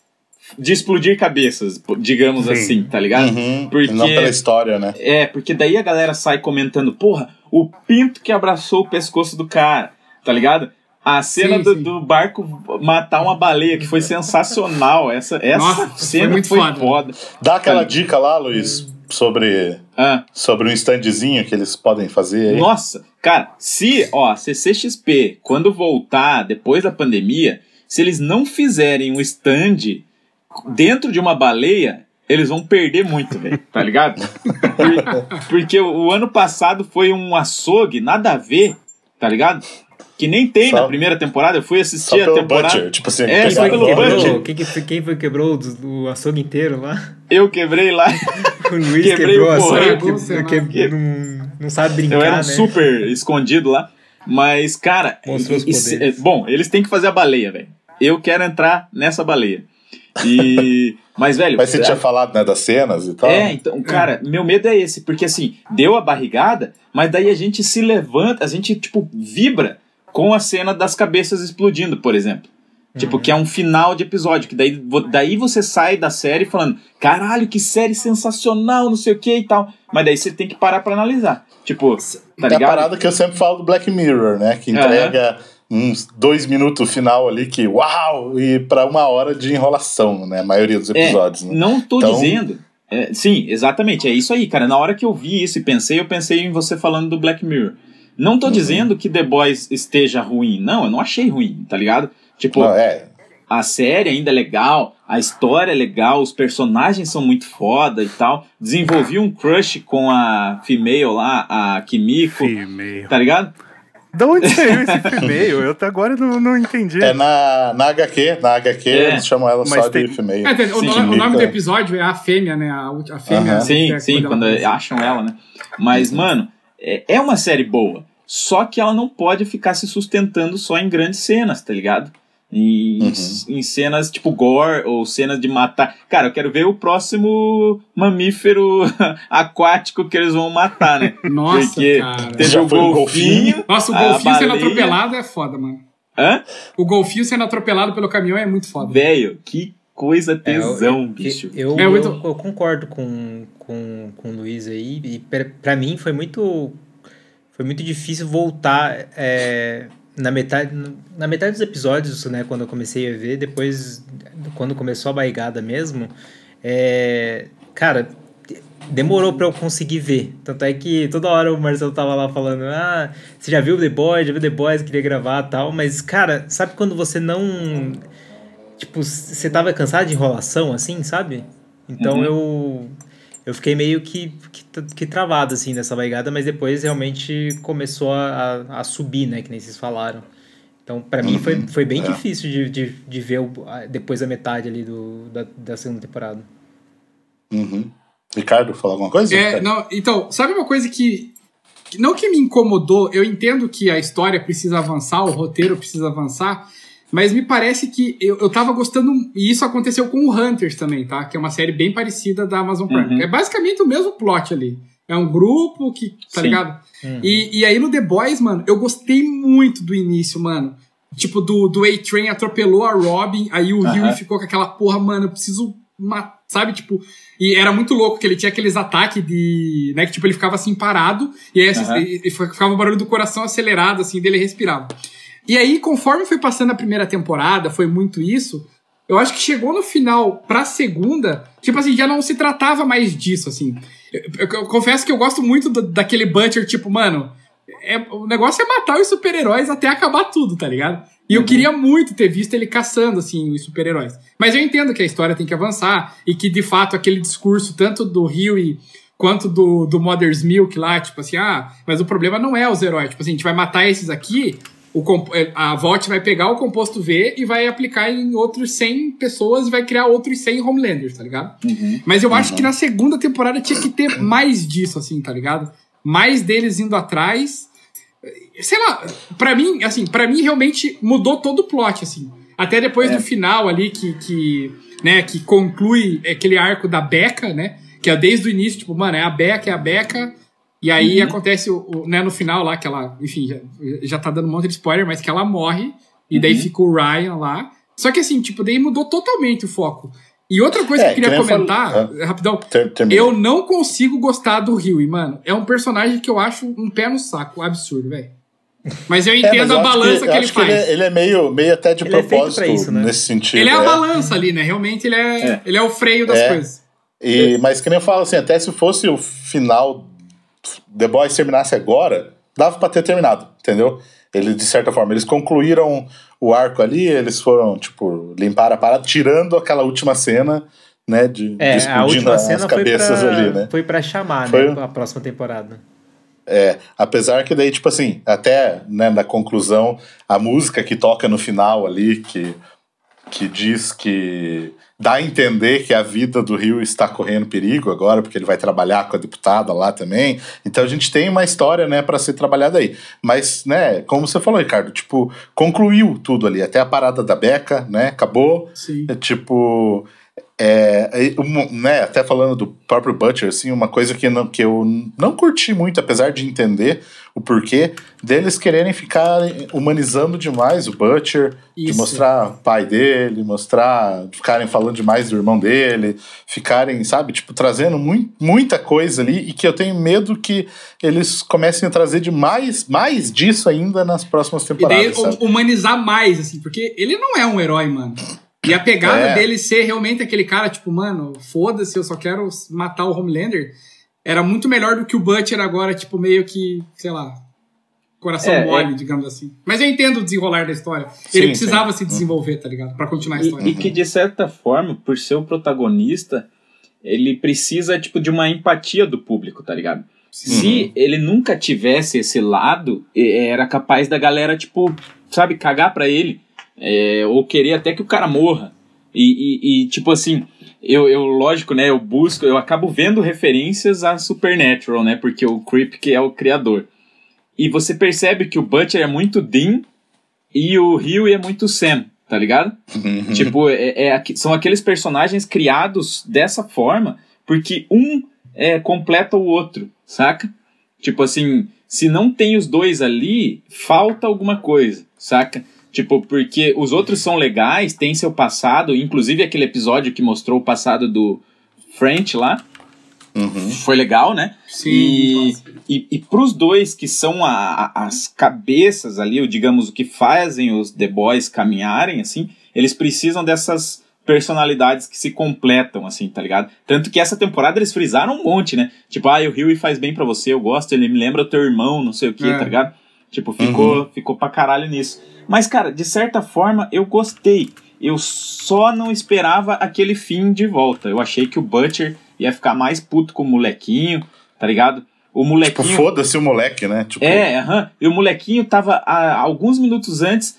de explodir cabeças, digamos Sim. assim, tá ligado? Uhum. Porque- Não pela história, né? É, porque daí a galera sai comentando, porra, o pinto que abraçou o pescoço do cara, tá ligado? A cena Sim, do, sim. do barco matar uma baleia, que foi sensacional. Essa, essa Nossa, foi cena muito foi foda. foda. Dá aquela Tá. dica lá, Luiz, sobre, Ah, sobre um standzinho que eles podem fazer aí. nossa, cara, se, ó, CCXP, quando voltar depois da pandemia, se eles não fizerem um stand dentro de uma baleia, eles vão perder muito, velho, tá ligado? Por- porque o, o ano passado foi um açougue, nada a ver, tá ligado? Que nem tem Só- na primeira temporada, eu fui Só assistir a temporada. Butcher. Tipo assim, É, Quem só foi, que pelo quebrou, quem, que quem foi que quebrou o, o açougue inteiro lá? Eu quebrei lá. <laughs> O Luiz Quebrei quebrou o açougue, porrão. que, que não, não sabe brincar, Eu era um né? super escondido lá. Mas, cara. Mostrou os bom, eles têm que fazer a baleia, velho. Eu quero entrar nessa baleia. E. Mas, velho. Mas você tinha falado, né, das cenas e tal. É, então, cara, meu medo é esse, porque assim, deu a barrigada, mas daí a gente se levanta, a gente, tipo, vibra com a cena das cabeças explodindo, por exemplo. Tipo, que é um final de episódio, que daí, daí você sai da série falando, caralho, que série sensacional, não sei o que e tal. Mas daí você tem que parar pra analisar. Tipo, tá é a ligado? parada que eu sempre falo do Black Mirror, né? Que entrega uns dois minutos final ali que, uau! E pra uma hora de enrolação, né? A maioria dos episódios, né? Não tô Então- dizendo. É, sim, exatamente, é isso aí, cara. Na hora que eu vi isso e pensei, eu pensei em você falando do Black Mirror. Não Uhum. tô dizendo que The Boys esteja ruim. Não, eu não achei ruim, tá ligado? Tipo, Não, é, a série ainda é legal, a história é legal, os personagens são muito foda e tal. Desenvolvi um crush com a female lá, a Kimiko, Female. tá ligado? De onde saiu esse female? Eu até agora não, não entendi. é na, na HQ, na HQ É. eles chamam ela Mas só tem- de female. É, o, nome, o nome do episódio é a fêmea, né? A, a fêmea. Aham. Sim, é sim, quando aparece. acham ela, né? Mas, mano, é, é uma série boa. Só que ela não pode ficar se sustentando só em grandes cenas, tá ligado? Em, Uhum. em cenas tipo gore ou cenas de matar. Cara, eu quero ver o próximo mamífero <laughs> aquático que eles vão matar, né? <laughs> Nossa, Porque cara. teve Já o golfinho. Nossa, o golfinho sendo baleia. atropelado é foda, mano. Hã? O golfinho sendo atropelado pelo caminhão é muito foda. Velho, que coisa É, eu- tesão, bicho. Eu, É eu, muito- eu concordo com, com, com o Luiz aí. E pra, pra mim foi muito. Foi muito difícil voltar é, na metade. Na metade dos episódios, né? Quando eu comecei a ver, depois, quando começou a baigada mesmo. É, cara, demorou pra eu conseguir ver. Tanto é que toda hora o Marcelo tava lá falando: Ah, você já viu The Boys? Já viu The Boys? Queria gravar e tal. Mas, cara, sabe quando você não. Tipo, você tava cansado de enrolação, assim, sabe? Então Uhum. eu. Eu fiquei meio que, que, que travado, assim, nessa baigada, mas depois realmente começou a, a, a subir, né? Que nem vocês falaram. Então, pra mim, foi, foi bem é. difícil de, de, de ver o, a- depois da metade ali do, da, da segunda temporada. Uhum. Ricardo, falar alguma coisa? É, não, então, sabe uma coisa que, que não que me incomodou, eu entendo que a história precisa avançar, o roteiro precisa avançar, mas me parece que eu, eu tava gostando, e isso aconteceu com o Hunters também, tá? Que é uma série bem parecida da Amazon Prime. Uhum. É basicamente o mesmo plot ali. É um grupo que, tá Sim. ligado? E, e aí no The Boys, mano, eu gostei muito do início, mano. Tipo, do, do A-Train atropelou a Robin, aí o. Huey ficou com aquela porra, mano, eu preciso matar, sabe? Tipo, e era muito louco que ele tinha aqueles ataques de. né? Que tipo, ele ficava assim parado, e aí Aham. e- e ficava o barulho do coração acelerado, assim, dele respirava. E aí, conforme foi passando a primeira temporada, foi muito isso. Eu acho que chegou no final pra segunda, tipo assim, já não se tratava mais disso, assim. Eu, eu- eu confesso que eu gosto muito do- daquele Butcher, tipo, mano, é, o negócio é matar os super-heróis até acabar tudo, tá ligado? E eu queria muito ter visto ele caçando, assim, os super-heróis. Mas eu entendo que a história tem que avançar e que, de fato, aquele discurso, tanto do Huey quanto do, do Mother's Milk lá, tipo assim, ah, mas o problema não é os heróis. Tipo assim, a gente vai matar esses aqui, o, eh, a Vault vai pegar o composto V e vai aplicar em outros 100 pessoas e vai criar outros 100 Homelanders, tá ligado? Mas eu acho que na segunda temporada tinha que ter mais disso, assim, tá ligado? Mais deles indo atrás. Sei lá, pra mim, assim, para mim realmente mudou todo o plot, assim. Até depois É. do final ali, que, que, né, que conclui aquele arco da Becca, né? Que é desde o início, tipo, mano, é a Becca, é a Becca. E aí Uhum. acontece, o, o- né, no final lá, que ela, enfim, já, já tá dando um monte de spoiler, mas que ela morre, e daí Uhum. fica o Ryan lá. Só que assim, tipo, daí mudou totalmente o foco. E outra coisa É, que eu queria que comentar, falei- rapidão, Ter, termina. eu não consigo gostar do Huey, mano. É um personagem que eu acho um pé no saco, absurdo, velho. Mas eu É, mas entendo eu a balança que, eu ele faz. ele, é, ele é meio, meio até de Ele é propósito isso, né? nesse sentido. Ele é a é. balança ali, né? Realmente ele é, É. Ele é o freio das É. coisas. E, mas que nem eu falo assim, até se fosse o final The Boys terminasse agora, dava pra ter terminado, entendeu? Ele, de certa forma, eles concluíram o arco ali, eles foram, tipo, limpar a parada, tirando aquela última cena, né, de, de É, a explodindo última as cena foi cabeças pra, ali, né? foi pra chamar, Foi- né, a próxima temporada. É, apesar que daí, tipo assim, até né, na conclusão, a música que toca no final ali, que, que diz que dá a entender que a vida do Rio está correndo perigo agora, porque ele vai trabalhar com a deputada lá também. Então a gente tem uma história, né, para ser trabalhada aí. Mas, né, como você falou, Ricardo, tipo, concluiu tudo ali, até a parada da Beca, né, acabou. Sim. É tipo. É, né, até falando do próprio Butcher, assim, uma coisa que, não, que eu não curti muito, apesar de entender o porquê, deles quererem ficar humanizando demais o Butcher, de Isso. mostrar o pai dele, mostrar, ficarem falando demais do irmão dele, ficarem, sabe, tipo, trazendo mui- muita coisa ali e que eu tenho medo que eles comecem a trazer demais, mais disso ainda nas próximas E temporadas. daí sabe? hu- humanizar mais, assim, porque ele não é um herói, mano. E a pegada É. dele ser realmente aquele cara, tipo, mano, foda-se, eu só quero matar o Homelander, era muito melhor do que o Butcher agora, tipo, meio que, sei lá, coração É, mole, digamos assim. Mas eu entendo o desenrolar da história. Sim, ele precisava sim. se desenvolver, tá ligado? Pra continuar a história. E, e que de certa forma, por ser o protagonista, ele precisa tipo de uma empatia do público, tá ligado? Se ele nunca tivesse esse lado, era capaz da galera tipo, sabe, cagar pra ele, é, ou querer até que o cara morra. E, e- e, tipo assim, eu, eu lógico, né, eu busco, eu acabo vendo referências a Supernatural, né, porque o Creep que é o criador. E você percebe que o Butcher é muito Dean e o Huey é muito Sam, tá ligado? Uhum. Tipo, é, é são aqueles personagens criados dessa forma porque um é, completa o outro, saca? Tipo assim, se não tem os dois ali, falta alguma coisa, saca? Tipo, porque os outros são legais, tem seu passado, inclusive aquele episódio que mostrou o passado do French lá, Uhum. foi legal, né? Sim, E, e, e pros dois que são a- a- as cabeças ali, ou digamos, o que fazem os The Boys caminharem, assim, eles precisam dessas personalidades que se completam, assim, tá ligado? Tanto que essa temporada eles frisaram um monte, né? Tipo, ah, o Huey faz bem pra você, eu gosto, ele me lembra o teu irmão, não sei o que, É. tá ligado? Tipo, ficou, ficou pra caralho nisso. Mas, cara, de certa forma, eu gostei. Eu só não esperava aquele fim de volta. Eu achei que o Butcher ia ficar mais puto com o molequinho, tá ligado? O Tipo, molequinho. foda-se o moleque, né? Tipo, É, aham. E o molequinho tava há alguns minutos antes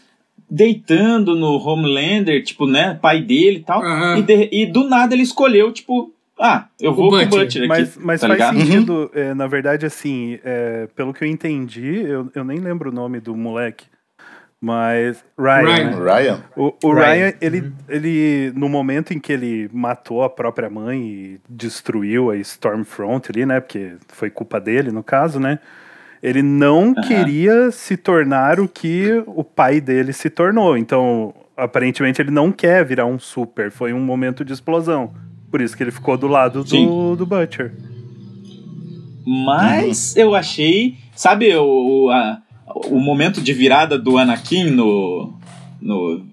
deitando no Homelander, tipo, né, pai dele e tal. Aham. E, de- e do nada ele escolheu, tipo, ah, eu vou com o Butcher. Butcher aqui. Mas, mas tá faz ligado? sentido, é, na verdade, assim, é, pelo que eu entendi, eu, eu nem lembro o nome do moleque, mas Ryan, Ryan. né? Ryan. O, o Ryan. Ryan, ele, ele, no momento em que ele matou a própria mãe e destruiu a Stormfront ali, né? Porque foi culpa dele, no caso, né? Ele não queria se tornar o que o pai dele se tornou. Então, aparentemente, ele não quer virar um super. Foi um momento de explosão. Por isso que ele ficou do lado do, Sim. do Butcher. Mas eu achei, sabe o, o, a- o momento de virada do Anakin no, no,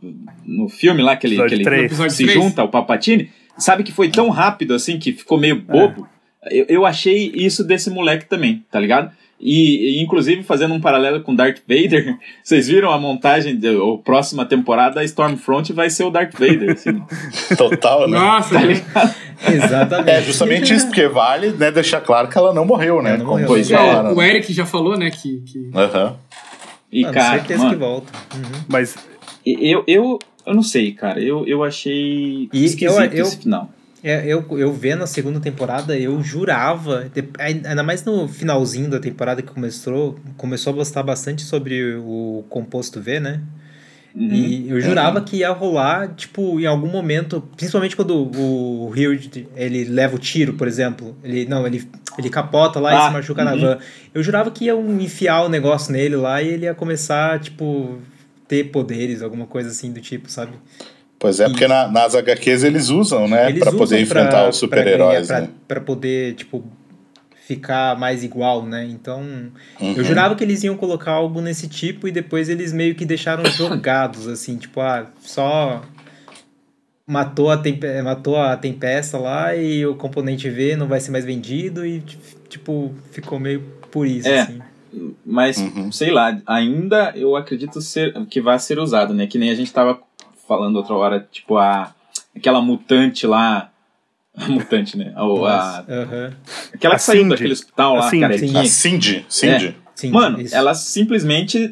no filme lá, que ele, que ele se três. junta ao Palpatine? Sabe que foi tão rápido assim que ficou meio bobo? Eu, eu achei isso desse moleque também, tá ligado? E, e, inclusive fazendo um paralelo com Darth Vader, <laughs> vocês viram a montagem da próxima temporada, a Stormfront vai ser o Darth Vader, assim. <laughs> Total, né? Nossa, Tá né? Exatamente. É justamente isso, porque vale né, deixar claro que ela não morreu, né? Não Como morreu. é. falaram. o Eric já falou, né, que, que Aham. E Mano, cara, certeza mano, que volta. Uhum. Mas eu, eu, eu não sei, cara, eu, eu achei E esquisito eu- eu- esse final. É, eu, eu vendo a segunda temporada, eu jurava, ainda mais no finalzinho da temporada que começou, começou a gostar bastante sobre o composto V, né? E eu jurava que ia rolar, tipo, em algum momento, principalmente quando o Hirt, ele leva o tiro, por exemplo. Ele, não, ele, ele capota lá e Ah, se machuca na uhum. van. Eu jurava que iam enfiar o negócio nele lá e ele ia começar, tipo, ter poderes, alguma coisa assim do tipo, sabe? Pois é, porque na- nas HQs eles usam, né? Eles pra poder pra- enfrentar os super-heróis, pra, né? pra poder, tipo, ficar mais igual, né? Então, Uhum. eu jurava que eles iam colocar algo nesse tipo e depois eles meio que deixaram <coughs> jogados, assim, tipo, ah, só matou a, tempe matou a tempesta lá e o componente V não vai ser mais vendido e, tipo, ficou meio por isso, É. assim. Mas, Uhum. sei lá, ainda eu acredito ser, que vai ser usado, né? Que nem a gente tava falando outra hora, tipo, a, aquela mutante lá. A mutante, né? A, a- aquela A que saiu Cindy. daquele hospital A lá, Cindy. carequinha. A Cindy, Cindy. Sim, Mano, isso. ela simplesmente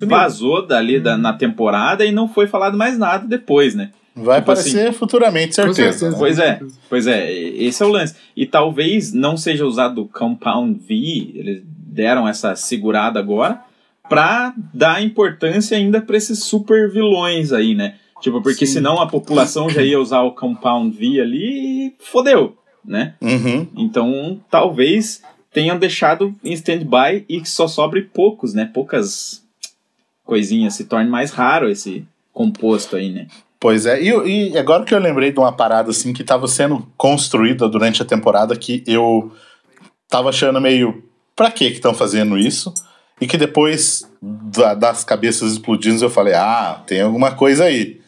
vazou dali da, na temporada e não foi falado mais nada depois, né? Vai Tipo aparecer futuramente, Com certeza. certeza. né? Pois é, pois é, esse é o lance. E talvez não seja usado o Compound V, eles deram essa segurada agora, pra dar importância ainda pra esses super vilões aí, né? Tipo, porque Sim. senão a população já ia usar o Compound V ali e fodeu, né? Uhum. Então talvez tenham deixado em stand-by e que só sobre poucos, né? Poucas coisinhas, se torne mais raro esse composto aí, né? Pois é, e, e agora que eu lembrei de uma parada assim que estava sendo construída durante a temporada que eu tava achando meio pra que que estão fazendo isso? E que depois da- das cabeças explodindo eu falei, ah, tem alguma coisa aí.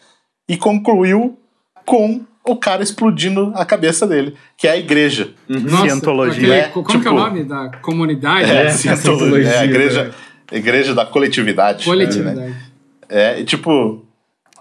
E concluiu com o cara explodindo a cabeça dele, que é a igreja. Nossa, Cientologia. É, como tipo- que é o nome da comunidade? É, né? <laughs> cientologia, é a igreja, igreja da coletividade. né? Coletividade. É, e tipo,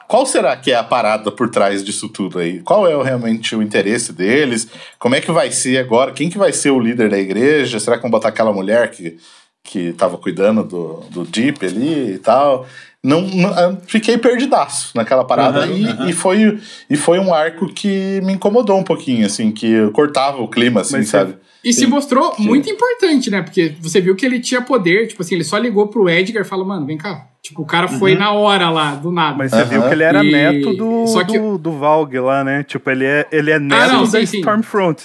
qual será que é a parada por trás disso tudo aí? Qual é o- realmente o interesse deles? Como é que vai ser agora? Quem que vai ser o líder da igreja? Será que vão botar aquela mulher que, que tava cuidando do, do Deep ali e tal? Não, não- eu fiquei perdidaço naquela parada Aham, e, aham. e foi, e foi um arco que me incomodou um pouquinho, assim, que cortava o clima, assim, Mas sabe? E se Sim. mostrou muito importante, né? Porque você viu que ele tinha poder, tipo assim, ele só ligou pro Edgar e falou, mano, vem cá. Tipo, o cara foi na hora lá, do nada. Mas você viu que ele era E- neto do, só que- do, do Valg lá, né? Tipo, ele é, ele é neto Ah, não, da sim, sim. Stormfront.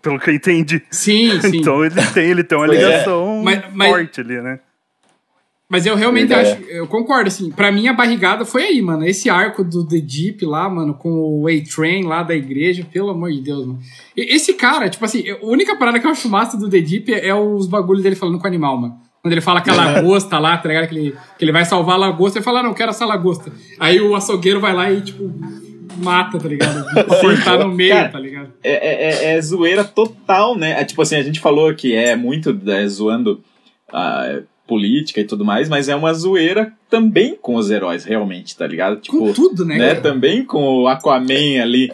Pelo que eu entendi. Sim, <laughs> sim. Então ele tem, ele tem uma é. ligação Mas- mas- forte ali, né? Mas eu realmente Verdade. acho, eu concordo, assim, pra mim a barrigada foi aí, mano. Esse arco do The Deep lá, mano, com o A-Train lá da igreja, pelo amor de Deus, mano. E esse cara, tipo assim, a única parada que eu acho massa do The Deep é, é os bagulhos dele falando com o animal, mano. Quando ele fala que a lagosta lá, tá ligado? Que ele, que ele vai salvar a lagosta, ele fala, ah, não, quero essa lagosta. Aí o açougueiro vai lá e, tipo, mata, tá ligado? <laughs> Cortar no meio, Cara, tá ligado? É, é, é- é zoeira total, né? É, tipo assim, a gente falou que é muito é, zoando a política e tudo mais, mas é uma zoeira também com os heróis, realmente, tá ligado? Tipo, Com tudo, né? né? Também com o Aquaman ali.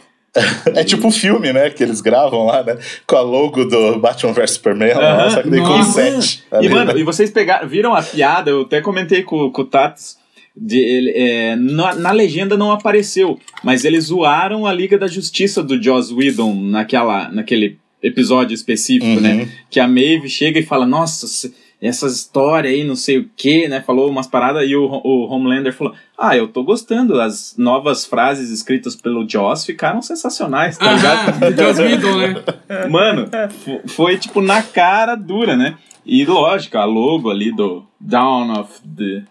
É tipo o filme, né? Que eles gravam lá, né? Com a logo do Batman vs Superman, lá, Aham. só que daí com sete. E, ali, mano, né? e vocês pegaram, viram a piada? Eu até comentei com, com o Tatos. De, ele, é, na, na legenda não apareceu, mas eles zoaram a Liga da Justiça do Joss Whedon naquela, naquele episódio específico, Uhum. né? Que a Maeve chega e fala: Nossa, se- essa história aí, não sei o que, né? Falou umas paradas e o, o Homelander falou: Ah, eu tô gostando. As novas frases escritas pelo Joss ficaram sensacionais, tá ligado? <laughs> Whedon, né? Mano, fo- foi tipo na cara dura, né? E lógico, a logo ali do Down of the.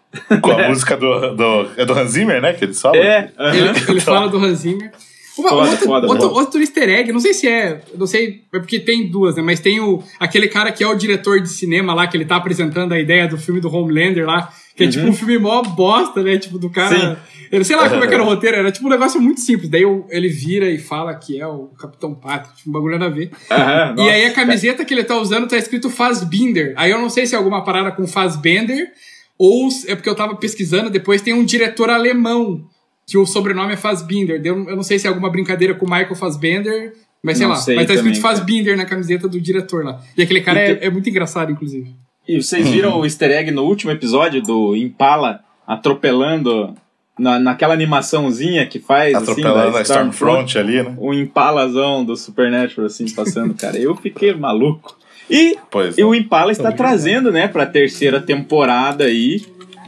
Com a <laughs> música do, do. É do Hans Zimmer, né? Que eles falam. É, aham. Ele, ele fala do Hans Zimmer. Uma- Foda, outro, foda, outro, foda. outro easter egg, não sei se é, não sei, é porque tem duas, né? Mas tem o, aquele cara que é o diretor de cinema lá, que ele tá apresentando a ideia do filme do Homelander lá, que é tipo um filme mó bosta, né? Tipo, do cara. Ele, sei lá como é que era o roteiro, era tipo um negócio muito simples. Daí ele vira e fala que é o Capitão Pátria, tipo, um bagulho nada a ver. Aham, E nossa. aí a camiseta que ele tá usando tá escrito Fazbinder. Aí eu não sei se é alguma parada com Fazbender ou é porque eu tava pesquisando, depois tem um diretor alemão que o sobrenome é Fazbinder. Eu eu não sei se é alguma brincadeira com o Michael Fazbender, mas sei Não lá. sei mas tá escrito também, cara. Fazbinder na camiseta do diretor lá. E aquele cara E é, te- é muito engraçado, inclusive. E vocês viram o easter egg no último episódio do Impala atropelando na, naquela animaçãozinha que faz Atropelando assim, da a Stormfront ali, né? O Impalazão do Supernatural assim passando, cara. Eu fiquei maluco. E Pois E é. o Impala está trazendo, né, pra terceira temporada aí,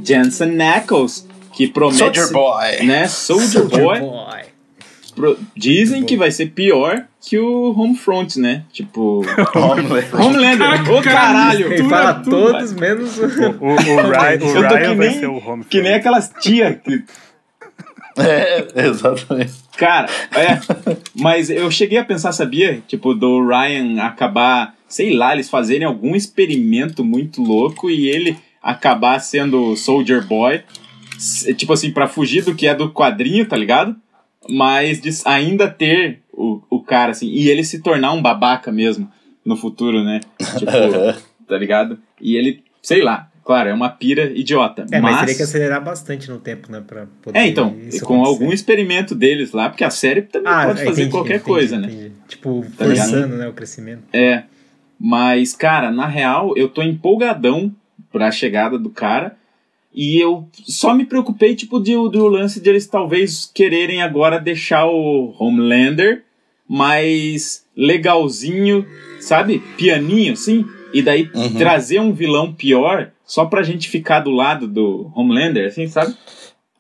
Jensen Ackles, que promete. Soldier ser- Boy. Né? Soldier Boy. Pro- dizem que vai ser pior que o Homefront, né? Tipo. <laughs> Homelander. Homelander. Ô caralho! Ele Tudo, fala tudo, todos, menos o. O, o, <laughs> Ryan, o Ryan que vai nem- ser o home Que nem aquelas tia que É, exatamente. Cara, é. Mas eu cheguei a pensar, sabia? Tipo, do Ryan acabar, sei lá, eles fazerem algum experimento muito louco e ele acabar sendo Soldier Boy. Tipo assim, pra fugir do que é do quadrinho, tá ligado? Mas de ainda ter o, o cara, assim, e ele se tornar um babaca mesmo no futuro, né? Tipo, <laughs> tá ligado? E ele, sei lá, claro, é uma pira idiota. É, mas, mas teria que acelerar bastante no tempo, né? Pra poder é, então, isso com acontecer. algum experimento deles lá, porque a série também Ah, pode é, fazer entendi, qualquer entendi, coisa, né? entendi. Tipo, Tá ligado? forçando né, o crescimento. É. Mas, cara, na real, eu tô empolgadão pra chegada do cara. E eu só me preocupei, tipo, de, do lance de eles talvez quererem agora deixar o Homelander mais legalzinho, sabe? Pianinho, assim. E daí Uhum. trazer um vilão pior só pra gente ficar do lado do Homelander, assim, sabe?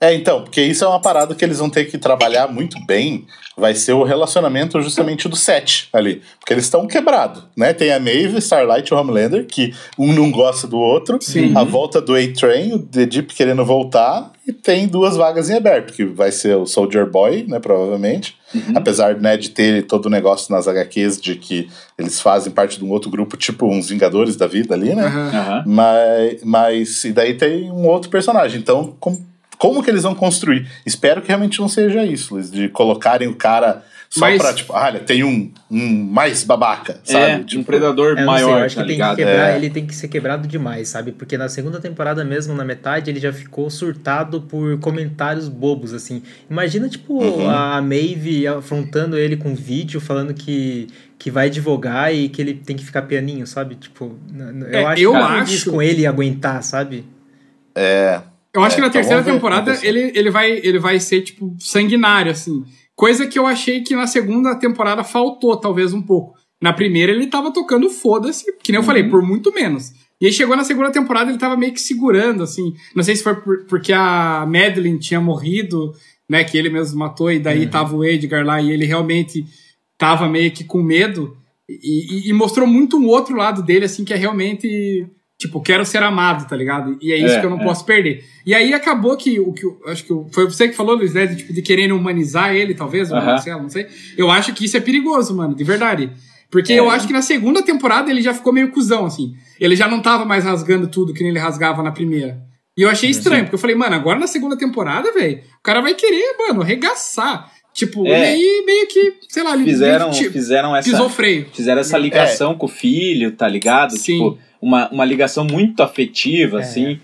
É, então, porque isso é uma parada que eles vão ter que trabalhar muito bem. Vai ser o relacionamento justamente do set ali. Porque eles estão quebrados, né? Tem a Maeve, Starlight e o Homelander, que um não gosta do outro. Sim. A volta do A-Train, o The Deep querendo voltar. E tem duas vagas em aberto, que vai ser o Soldier Boy, né? Provavelmente. Apesar né, de ter todo o negócio nas HQs de que eles fazem parte de um outro grupo, tipo uns Vingadores da vida ali, né? Aham. Mas, mas e daí tem um outro personagem. Então, com- como que eles vão construir? Espero que realmente não seja isso, Luiz, de colocarem o cara só Mas- pra, tipo, ah, olha, tem um, um mais babaca, sabe? É, tipo, um predador sei, maior, eu acho tá que tem ligado? que quebrar, É. ele tem que ser quebrado demais, sabe? Porque na segunda temporada mesmo, na metade, ele já ficou surtado por comentários bobos, assim. Imagina, tipo, Uhum. a Maeve afrontando ele com vídeo, falando que, que vai advogar e que ele tem que ficar pianinho, sabe? Tipo, eu É, acho eu que acho- com ele aguentar, sabe? É, Eu acho É, que na então terceira vamos ver temporada ele, ele, vai, ele vai ser, tipo, sanguinário, assim. Coisa que eu achei que na segunda temporada faltou, talvez, um pouco. Na primeira ele tava tocando foda-se, que nem eu falei, por muito menos. E aí chegou na segunda temporada ele tava meio que segurando, assim. Não sei se foi por- porque a Madeline tinha morrido, né, que ele mesmo matou, e daí tava o Edgar lá, e ele realmente tava meio que com medo. E, e- e mostrou muito um outro lado dele, assim, que é realmente, tipo, quero ser amado, tá ligado? E é isso É, que eu não é. posso perder. E aí acabou que o que acho que foi você que falou, Luiz, né, de, tipo, de querendo humanizar ele, talvez, ou Aham. Marcelo, não sei. Eu acho que isso é perigoso, mano, de verdade. Porque É. eu acho que na segunda temporada ele já ficou meio cuzão, assim. Ele já não tava mais rasgando tudo que nem ele rasgava na primeira. E eu achei estranho, porque eu falei, mano, agora na segunda temporada, velho, o cara vai querer, mano, regaçar. Tipo, É. e aí meio que, sei lá, ele Fizeram, meio que fizeram essa. pisou freio. Fizeram essa ligação com o filho, tá ligado? Sim. Tipo, uma, uma ligação muito afetiva, É. assim.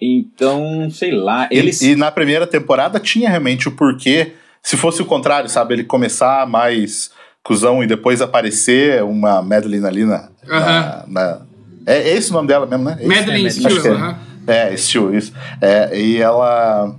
Então, sei lá. E- Eles. E, na primeira temporada tinha realmente o porquê. Se fosse o contrário, sabe? Ele começar mais cuzão e depois aparecer uma Madeline ali na. na- Aham. na- é, é esse o nome dela mesmo, né? Esse? Madeline Steele, que é. aham. É, Steel, isso. É, e ela.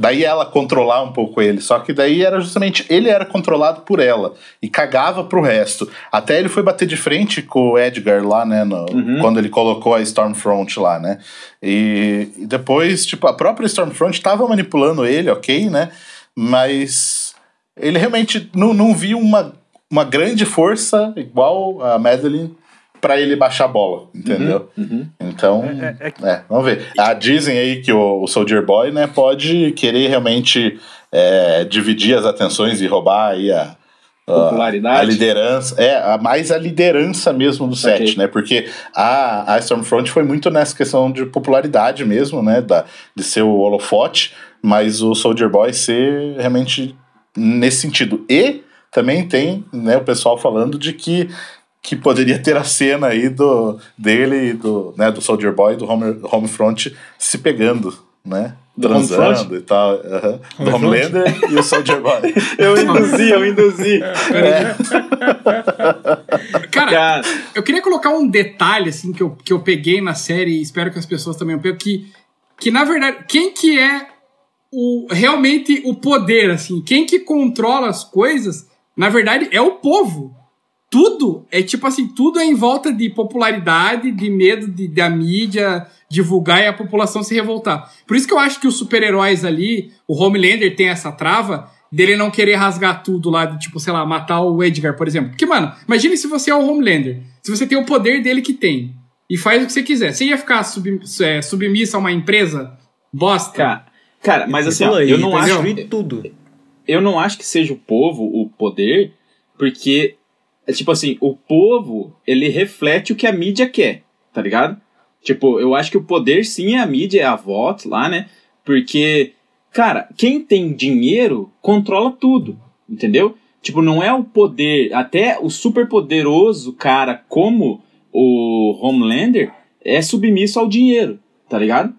Daí ela controlar um pouco ele. Só que daí era justamente. Ele era controlado por ela. E cagava pro resto. Até ele foi bater de frente com o Edgar lá, né? no- Uhum. Quando ele colocou a Stormfront lá, né? E, e depois, tipo, a própria Stormfront tava manipulando ele, ok, né? Mas ele realmente não, não viu uma, uma grande força igual a Madeline pra ele baixar a bola, entendeu? Uhum. Então, É, é, é, vamos ver. Ah, dizem aí que o, o Soldier Boy, né, pode querer realmente é, dividir as atenções e roubar aí a, a, Popularidade. a liderança. É, a, mais a liderança mesmo do set, Ok. né? Porque a, a Stormfront foi muito nessa questão de popularidade mesmo, né? Da, de ser o holofote, mas o Soldier Boy ser realmente nesse sentido. E também tem né, o pessoal falando de que que poderia ter a cena aí do dele e do, né, do Soldier Boy do Home, Homefront se pegando, né? Do Transando e tal. Do? Homelander e o Soldier Boy. <laughs> Eu induzi, eu induzi. Cara, Cara, eu queria colocar um detalhe, assim, que eu, que eu peguei na série e espero que as pessoas também peguem, que, que, na verdade, quem que é o, realmente o poder, assim, quem que controla as coisas, na verdade, é o povo. Tudo é tipo assim, tudo é em volta de popularidade, de medo de, da mídia divulgar e a população se revoltar. Por isso que eu acho que os super-heróis ali, o Homelander tem essa trava dele não querer rasgar tudo lá, de, tipo, sei lá, matar o Edgar, por exemplo. Porque, mano, imagine se você é o Homelander. Se você tem o poder dele que tem e faz o que você quiser. Você ia ficar sub, é, submissa a uma empresa bosta? Cara, cara mas assim, ó, eu não que acho. tudo. Eu não acho que seja o povo o poder, porque, é tipo assim, o povo, ele reflete o que a mídia quer, tá ligado? Tipo, eu acho que o poder sim é a mídia, é a voto lá, né? Porque, cara, quem tem dinheiro controla tudo, entendeu? Tipo, não é o poder, até o super poderoso cara como o Homelander é submisso ao dinheiro, tá ligado?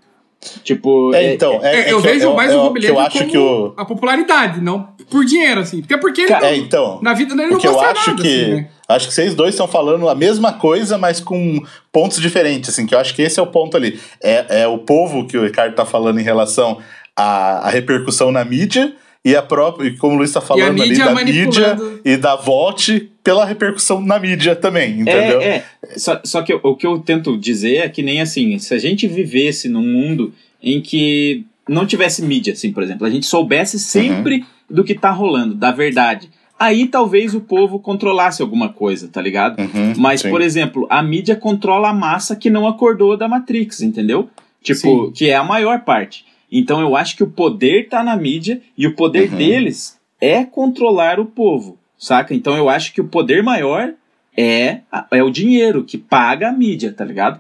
Tipo, É, então, é, É, eu que vejo mais é o que Homelander eu acho como que o a popularidade, não por dinheiro, assim. Até porque ele Cara, não- É, então. na vida dele não eu acho nada, que. assim, né? Acho que vocês dois estão falando a mesma coisa, mas com pontos diferentes, assim, que eu acho que esse é o ponto ali. É, é o povo que o Ricardo tá falando em relação à, à repercussão na mídia e a própria, e como o Luiz tá falando ali, mídia da mídia e da vote pela repercussão na mídia também, entendeu? É, é. Só, só que o que eu tento dizer é que nem assim, se a gente vivesse num mundo em que não tivesse mídia, assim, por exemplo, a gente soubesse sempre do que tá rolando, da verdade. Aí talvez o povo controlasse alguma coisa, tá ligado? Uhum, Mas, sim. por exemplo, a mídia controla a massa que não acordou da Matrix, entendeu? Tipo, Sim. que é a maior parte. Então eu acho que o poder tá na mídia e o poder Uhum. deles é controlar o povo, saca? Então eu acho que o poder maior é, é o dinheiro que paga a mídia, tá ligado?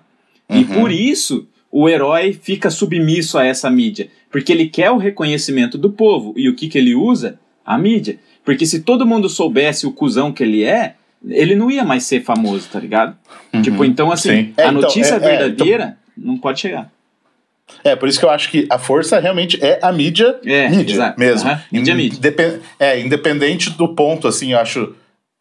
E Uhum. por isso o herói fica submisso a essa mídia, porque ele quer o reconhecimento do povo. E o que, que ele usa? A mídia. Porque se todo mundo soubesse o cuzão que ele é, ele não ia mais ser famoso, tá ligado? Tipo, então assim, Sim. É, a então, notícia é, é, verdadeira não pode chegar. É, por isso que eu acho que a força realmente é a mídia, É, mídia exato. mesmo. Aham, mídia, mídia. Indepen- É, independente do ponto, assim, eu acho.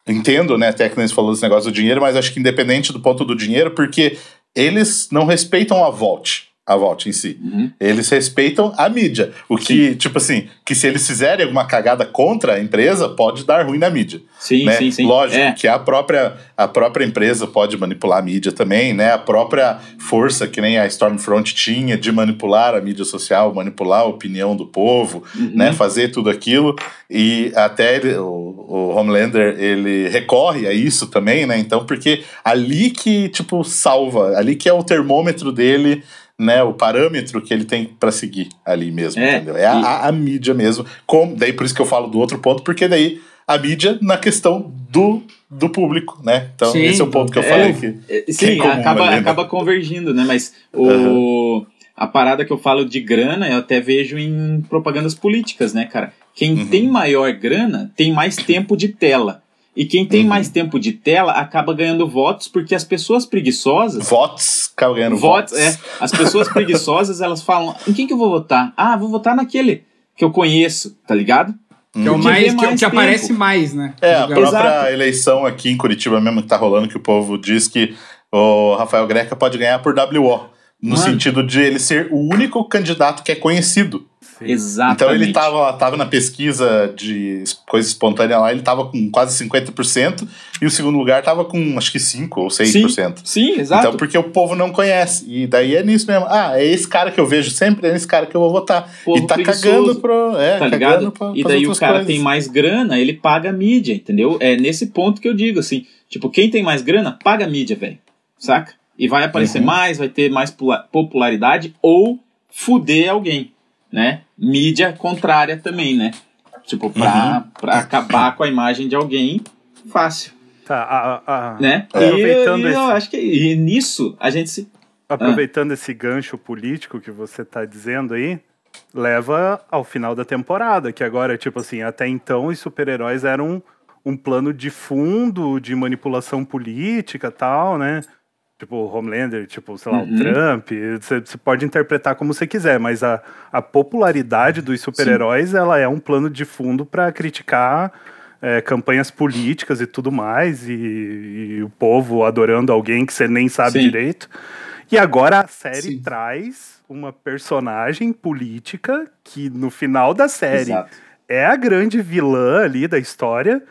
Entendo, né, até que você falou desse negócio do dinheiro, mas acho que independente do ponto do dinheiro, porque eles não respeitam a Vault, a Vault em si. Uhum. Eles respeitam a mídia. O que, tipo assim, que se eles fizerem alguma cagada contra a empresa, pode dar ruim na mídia. Sim, né? sim, sim. Lógico É. que a própria, a própria empresa pode manipular a mídia também, né? A própria força que nem a Stormfront tinha de manipular a mídia social, manipular a opinião do povo, Uhum. né? Fazer tudo aquilo. E até ele- o, o Homelander, ele recorre a isso também, né? Então, porque ali que, tipo, salva, ali que é o termômetro dele, né? O parâmetro que ele tem pra seguir ali mesmo, É, entendeu? É a, a- a mídia mesmo. Como, daí por isso que eu falo do outro ponto, porque daí a mídia na questão do, do público, né? Então, Sim, esse é o ponto que eu é, falei que. É, que Sim, é comum acaba, ali, né? acaba convergindo, né? Mas o, a parada que eu falo de grana, eu até vejo em propagandas políticas, né, cara? Quem Uhum. tem maior grana tem mais tempo de tela. E quem tem Uhum. mais tempo de tela acaba ganhando votos porque as pessoas preguiçosas. Votos, acaba ganhando Votos, votos. é. As pessoas <laughs> preguiçosas, elas falam: em quem que eu vou votar? Ah, vou votar naquele que eu conheço, tá ligado? Que é o mais, que, mais que aparece mais, né? É, a própria Exato. eleição aqui em Curitiba mesmo que tá rolando, que o povo diz que o Rafael Greca pode ganhar por WO. No Mano. sentido de ele ser o único candidato que é conhecido. Exatamente. Então ele tava, tava na pesquisa de coisa espontânea lá, ele tava com quase 50%, e o segundo lugar tava com acho que 5 ou 6%. Sim, exato. Então, porque o povo não conhece. E daí é nisso mesmo. Ah, é esse cara que eu vejo sempre, é esse cara que eu vou votar. Povo e tá preguiçoso, cagando pro. É, tá cagando ligado? pra, E daí o cara coisas. tem mais grana, ele paga a mídia, entendeu? É nesse ponto que eu digo, assim, tipo, quem tem mais grana, paga a mídia, velho. Saca? E vai aparecer Uhum. mais, vai ter mais pula- popularidade ou fuder alguém, né? Mídia contrária também, né? Tipo, pra, Uhum. pra acabar com a imagem de alguém, fácil, Tá, a- a- né? É. E, Aproveitando e eu esse- acho que e nisso a gente se. Aproveitando esse gancho político que você tá dizendo aí, leva ao final da temporada, que agora, tipo assim, até então os super-heróis eram um plano de fundo de manipulação política e tal, né? Tipo, o Homelander, tipo, sei lá, Uhum. o Trump, você você pode interpretar como você quiser, mas a, a popularidade dos super-heróis, ela é um plano de fundo para criticar é, campanhas políticas e tudo mais, e, e o povo adorando alguém que você nem sabe Sim. direito. E agora a série Sim. traz uma personagem política que no final da série Exato. é a grande vilã ali da história.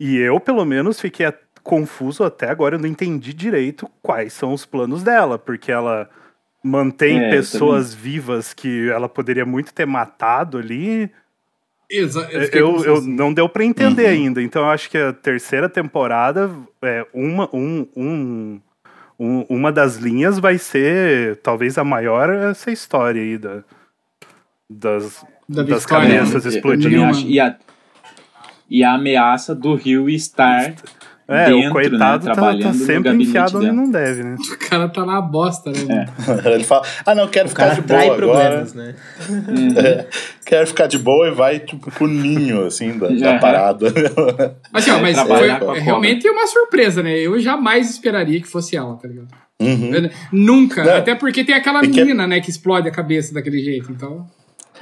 E eu, pelo menos, fiquei confuso até agora, eu não entendi direito quais são os planos dela, porque ela mantém É, pessoas vivas que ela poderia muito ter matado ali. Exa eu, Eu, eu não deu pra entender Uhum. ainda. Então eu acho que a terceira temporada é uma um, um, um- uma das linhas vai ser talvez a maior essa história aí da, das, Da das Victoria. cabeças Eu explodindo. E a, e a ameaça do Rio estar É, dentro, o coitado né, tá- trabalhando tá, sempre enfiado onde não deve, né? O cara tá na bosta, né? mano? <laughs> Ele fala, ah não, quero O ficar de boa atrai agora. problemas, né? <laughs> É, quero ficar de boa e vai tipo pro ninho, assim, da, da Aham. parada. <laughs> Assim, ó, É, mas foi trabalhar com a é realmente uma surpresa, né? Eu jamais esperaria que fosse ela, tá ligado? Uhum. Eu- Nunca. Não. Até porque tem aquela E que é- menina, né, que explode a cabeça daquele jeito, então...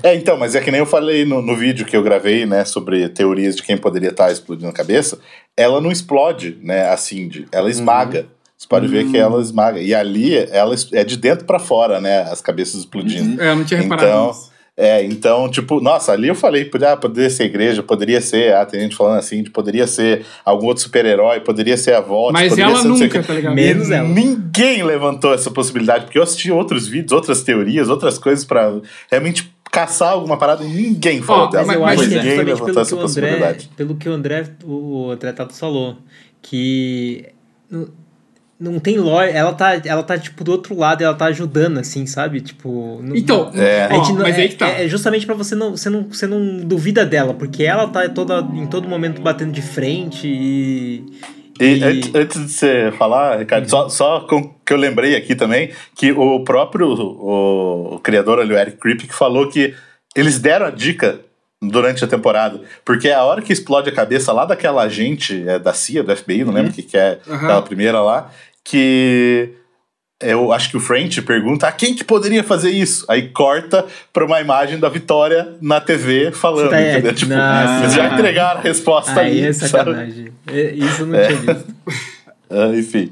É, então, mas é que nem eu falei no, no vídeo que eu gravei, né, sobre teorias de quem poderia estar explodindo a cabeça. Ela não explode, né, a Cindy. Ela esmaga. Você pode ver que ela esmaga. E ali, ela é de dentro pra fora, né, as cabeças explodindo. É, eu não tinha reparado Então, nisso. É, então, tipo, nossa, ali eu falei, ah, poderia ser igreja, poderia ser, ah, tem gente falando assim, de poderia ser algum outro super-herói, poderia ser a volta, Mas poderia ela nunca, tá ligado? Menos ela. Ninguém levantou essa possibilidade, porque eu assisti outros vídeos, outras teorias, outras coisas pra realmente caçar alguma parada e ninguém falou dela. mas- eu mas acho que é ninguém justamente levantou pelo que, essa o André, possibilidade. pelo que o André, o André Tato falou, que não, não tem lógica, ela tá, ela tá, tipo, do outro lado, ela tá ajudando, assim, sabe? Tipo... não- Então, É. a gente ó, não- mas é, aí que tá. é justamente pra você não, você não, você não duvida dela, porque ela tá toda, em todo momento batendo de frente e... E, e- antes, antes de você falar, Ricardo, só, só com, que eu lembrei aqui também que o próprio o, o criador ali, o Eric Kripke, falou que eles deram a dica durante a temporada, porque a hora que explode a cabeça lá daquela agente é, da CIA, do FBI, não lembro o que, que é Aham. aquela primeira lá, que eu acho que o French pergunta a quem que poderia fazer isso? Aí corta pra uma imagem da Vitória na TV falando, Tá, é, entendeu? Tipo, nossa. eles já entregaram a resposta Aí é sacanagem. É, Isso eu não tinha visto. <laughs> Ah, enfim.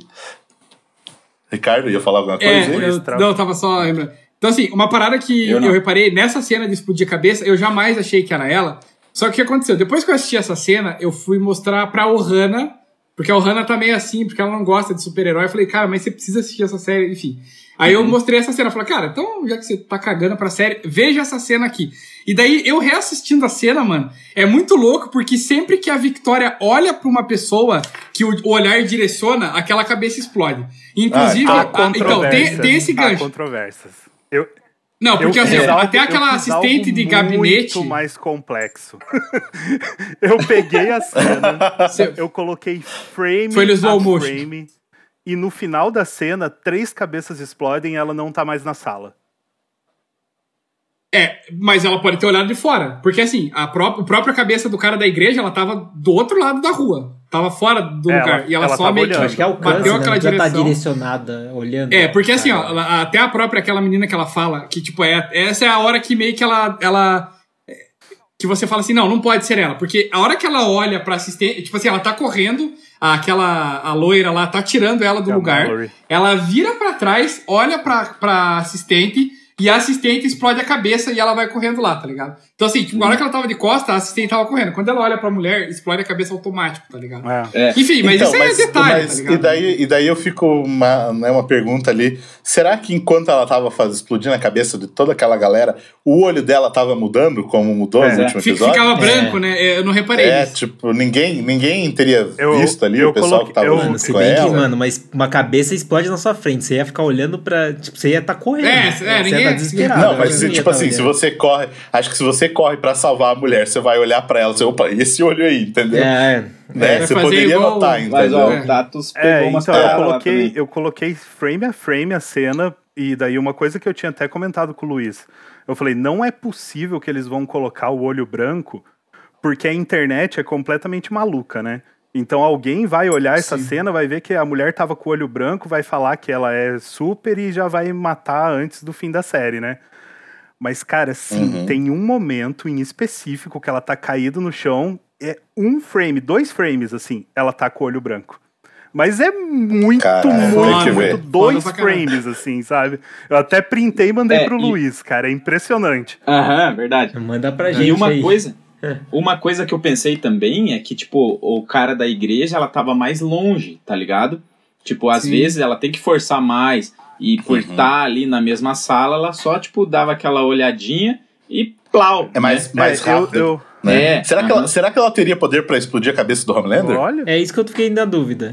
Ricardo, ia falar alguma É, coisa? aí? eu, não, eu tava só lembrando. Então, assim, uma parada que Eu eu, reparei nessa cena de explodir a cabeça, eu jamais achei que era ela. Só que o que aconteceu? Depois que eu assisti essa cena, eu fui mostrar pra Ohana, porque a Ohana tá meio assim, porque ela não gosta de super-herói. Eu falei, cara, mas você precisa assistir essa série, enfim. Aí eu mostrei essa cena, falei, cara, então já que você tá cagando pra série, veja essa cena aqui. E daí eu reassistindo a cena, mano, é muito louco, porque sempre que a Victoria olha pra uma pessoa que o, olhar direciona, aquela cabeça explode. Inclusive, Ah, a- então, tem, tem esse Há gancho. controvérsias. Eu, Não, porque eu assim, até aquela assistente de gabinete. muito mais complexo. <laughs> eu peguei a cena, eu coloquei frame Foi a frame, e no final da cena, três cabeças explodem e ela não tá mais na sala. É, mas ela pode ter olhado de fora. Porque assim, a, pró a própria cabeça do cara da igreja, ela tava do outro lado da rua. Tava fora do É, lugar. ela- e ela, ela só meio que olhando. Acho que é alcance, bateu né? aquela Já tá direção. direcionada, olhando. É, porque assim, ó, ela- até a própria aquela menina que ela fala, que tipo, é, essa é a hora que meio que ela. ela é, que você fala assim, não, não pode ser ela. Porque a hora que ela olha pra assistente, tipo assim, ela tá correndo, aquela a loira lá tá tirando ela do É lugar. Ela vira pra trás, olha pra, pra assistente e a assistente explode a cabeça e ela vai correndo lá, tá ligado? Então, assim, tipo, na hora que ela tava de costa, a assistente tava correndo. Quando ela olha pra mulher, explode a cabeça automático, tá ligado? É. Enfim, mas Então, isso é detalhe, mas- tá ligado? E daí, e daí eu fico uma, né, uma pergunta ali. Será que enquanto ela tava faz, explodindo a cabeça de toda aquela galera, o olho dela tava mudando, como mudou É. no último episódio? Ficava branco, né? Eu não reparei É, nisso. tipo, ninguém, ninguém teria Eu- visto ali eu o pessoal coloquei- que tava eu- Mano, se com bem que, ela. mano, mas uma cabeça explode na sua frente. Você ia ficar olhando pra. Tipo, você ia estar correndo. É, é, você ninguém- estar desesperado. Não, mas se, tipo tá assim, se você corre, acho que se você corre pra salvar a mulher, você vai olhar pra ela, você, opa, e esse olho aí, entendeu? É, Né? Vai Você poderia igual- notar, Mas entendeu? ó, É. o Tatus pegou É, umas então eu coloquei, eu coloquei frame a frame a cena, e daí uma coisa que eu tinha até comentado com o Luiz. Eu falei, não é possível que eles vão colocar o olho branco, porque a internet é completamente maluca, né? Então alguém vai olhar essa Sim. cena, vai ver que a mulher tava com o olho branco, vai falar que ela é super e já vai matar antes do fim da série, né? Mas, cara, sim, Uhum. tem um momento em específico que ela tá caído no chão, é um frame, dois frames, assim, ela tá com o olho branco. Mas é muito, Caralho, muito, muito. Dois frames, assim, sabe? Eu até printei e mandei É, pro e- Luiz, cara. É impressionante. Aham, verdade. manda pra E gente. uma aí. coisa, Uma coisa que eu pensei também é que, tipo, o cara da igreja, ela tava mais longe, tá ligado? Tipo, às Sim. vezes ela tem que forçar mais. E por Uhum. estar ali na mesma sala, ela só, tipo, dava aquela olhadinha e plau. É mais, né? mais É, eu- rápido. eu, né? É, será, que ela, será que ela teria poder pra explodir a cabeça do Homelander? olha. É isso que eu fiquei na dúvida.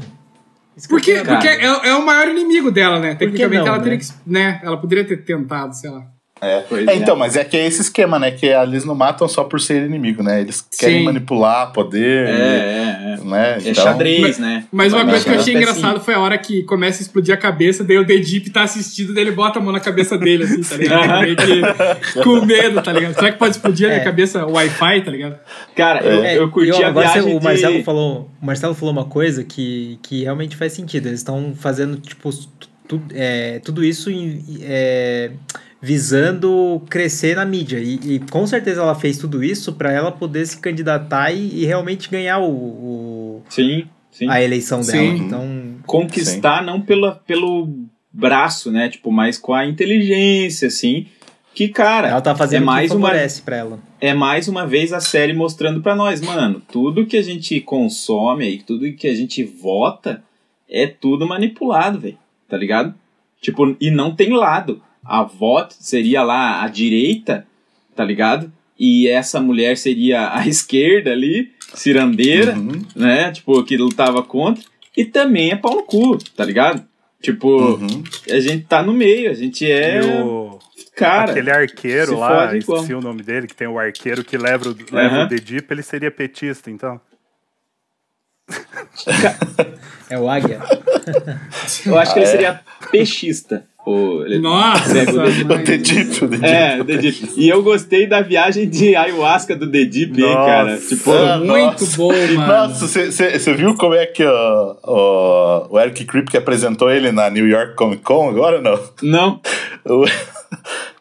Eu Porque, porque é, é o maior inimigo dela, né? que Tecnicamente não, ela né? teria que. Né? Ela poderia ter tentado, sei lá. É. É, é. então, mas é que é esse esquema, né? Que eles não matam só por ser inimigo, né? Eles querem Sim. manipular poder, É, é, né? é. É xadrez, né? Mas uma coisa que eu achei no engraçado foi a hora que começa a explodir a cabeça, daí o The Deep tá assistindo, daí ele bota a mão na cabeça dele, assim, tá ligado? Meio que com medo, tá ligado? Será que pode explodir a minha cabeça o Wi-Fi, tá ligado? Cara, eu, É, eu curti e, ó, a agora viagem o Marcelo de... falou, o Marcelo falou uma coisa que, que realmente faz sentido. Eles estão fazendo tipo tu, é, tudo isso em- é, visando crescer na mídia e, e com certeza ela fez tudo isso para ela poder se candidatar e, e realmente ganhar o, o- Sim, sim. a eleição dela. Sim. Então Conquistar não pela, pelo braço, né? Tipo, mas com a inteligência, assim. Que, cara, ela tá fazendo é mais o que uma para ela. é mais uma vez a série mostrando pra nós, mano, tudo que a gente consome aí, tudo que a gente vota é tudo manipulado, velho. Tá ligado? Tipo, e não tem lado. A voto seria lá a direita, tá ligado? E essa mulher seria a <laughs> esquerda ali, cirandeira, Uhum, né? Tipo, que lutava contra. E também é pau no cu, tá ligado? Tipo, uhum. a gente tá no meio, a gente é. O, Cara, aquele arqueiro lá, esqueci o nome dele, que tem o arqueiro que leva, o- leva Aham. o The Deep, ele seria petista, então. <laughs> É o Águia. eu acho que Ah, ele <laughs> é? seria peixista. O, ele Nossa! pega o mãe. O The Deep, o Deep. É, o Deep. E eu gostei da viagem de ayahuasca do The Deep, hein, cara. Tipo, Muito bom, mano. Nossa, você viu como é que ó, ó, o Eric Krip que apresentou ele na New York Comic Con agora ou não? não, O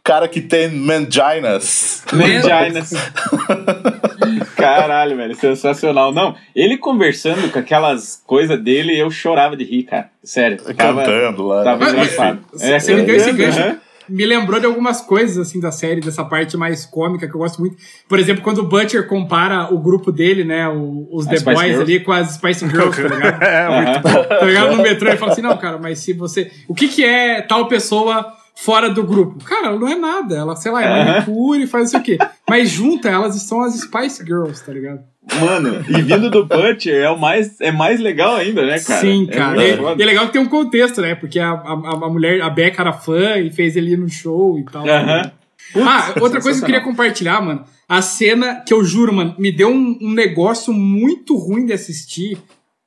cara que tem manginas. Mendinas. <laughs> Caralho, velho, sensacional. Não, ele conversando com aquelas coisas dele, eu chorava de rir, cara. Sério. Tava, Cantando lá. tava Mas- engraçado. mas- você me deu esse cantando, gancho. Me lembrou de algumas coisas, assim, da série, dessa parte mais cômica, que eu gosto muito. Por exemplo, quando o Butcher compara o grupo dele, né, o- os As The Spice Boys Girls. ali com as Spice <laughs> Girls, tá ligado? É, muito Aham. tá ligado? No metrô, ele fala assim, não, cara, mas se você... O que que é tal pessoa fora do grupo? Cara, ela não é nada. Ela, sei lá, é manicure e faz não sei o quê. Mas junta, elas são as Spice Girls, tá ligado? Mano, e vindo do Butcher é o mais, é mais legal ainda, né, cara? Sim, É cara. muito E, e é legal que tem um contexto, né? Porque a, a, a mulher, a Becca era fã e fez ele ir no show e tal. Aham. Ah, outra coisa que eu queria compartilhar, mano. A cena que eu juro, mano, me deu um, um negócio muito ruim de assistir.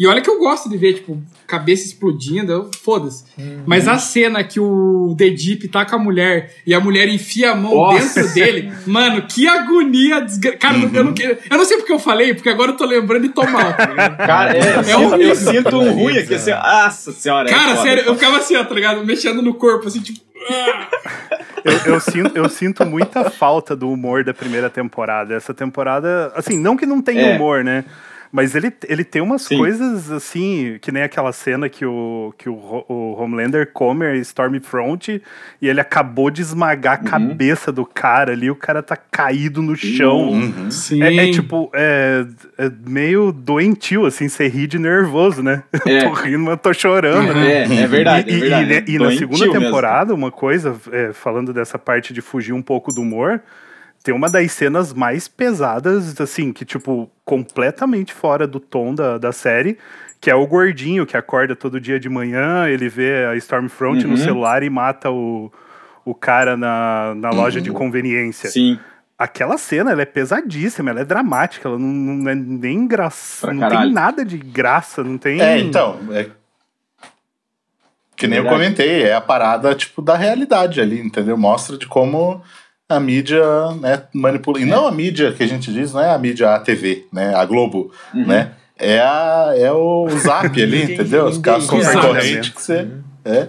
E olha que eu gosto de ver, tipo, cabeça explodindo, eu- foda-se. Mas a cena que o The Deep tá com a mulher e a mulher enfia a mão Nossa. dentro dele, mano, que agonia. Desgra... Cara, eu, não, quero- eu não sei porque eu falei, porque agora eu tô lembrando e tô mal. Tá? <laughs> Cara, é, eu, sinto- horrível. eu sinto um ruim aqui, assim, nossa senhora. é Cara, foda, sério, eu ficava assim, ó, tá ligado? Mexendo no corpo, assim, tipo. ah. Eu, eu sinto, eu sinto muita falta do humor da primeira temporada. Essa temporada, assim, não que não tenha É. humor, né? Mas ele, ele tem umas Sim. coisas assim, que nem aquela cena que o, que o, o Homelander come a Stormfront e ele acabou de esmagar a Uhum. cabeça do cara ali, o cara tá caído no chão. Uhum. Sim. É, é tipo, é, é meio doentio, assim, você ri de nervoso, né? <laughs> É. tô rindo, mas tô chorando, né? É, é verdade, E, é e- verdade. e, e na segunda mesmo. temporada, uma coisa, é, falando dessa parte de fugir um pouco do humor, tem uma das cenas mais pesadas, assim, que, tipo, completamente fora do tom da, da série, que é o gordinho que acorda todo dia de manhã, ele vê a Stormfront no Uhum. celular e mata o, o cara na, na loja de conveniência. Sim. Aquela cena, ela é pesadíssima, ela é dramática, ela não, não é nem engraçada, não caralho. tem nada de graça, não tem... É, então. é- Que nem eu comentei, é a parada, tipo, da realidade ali, entendeu? Mostra de como a mídia, né, manipula. E não a mídia que a gente diz, não é a mídia a TV, né? A Globo, Uhum. né? É, a, é o zap <laughs> ali, entendeu? Os caras engajada, concorrentes né? que você. É.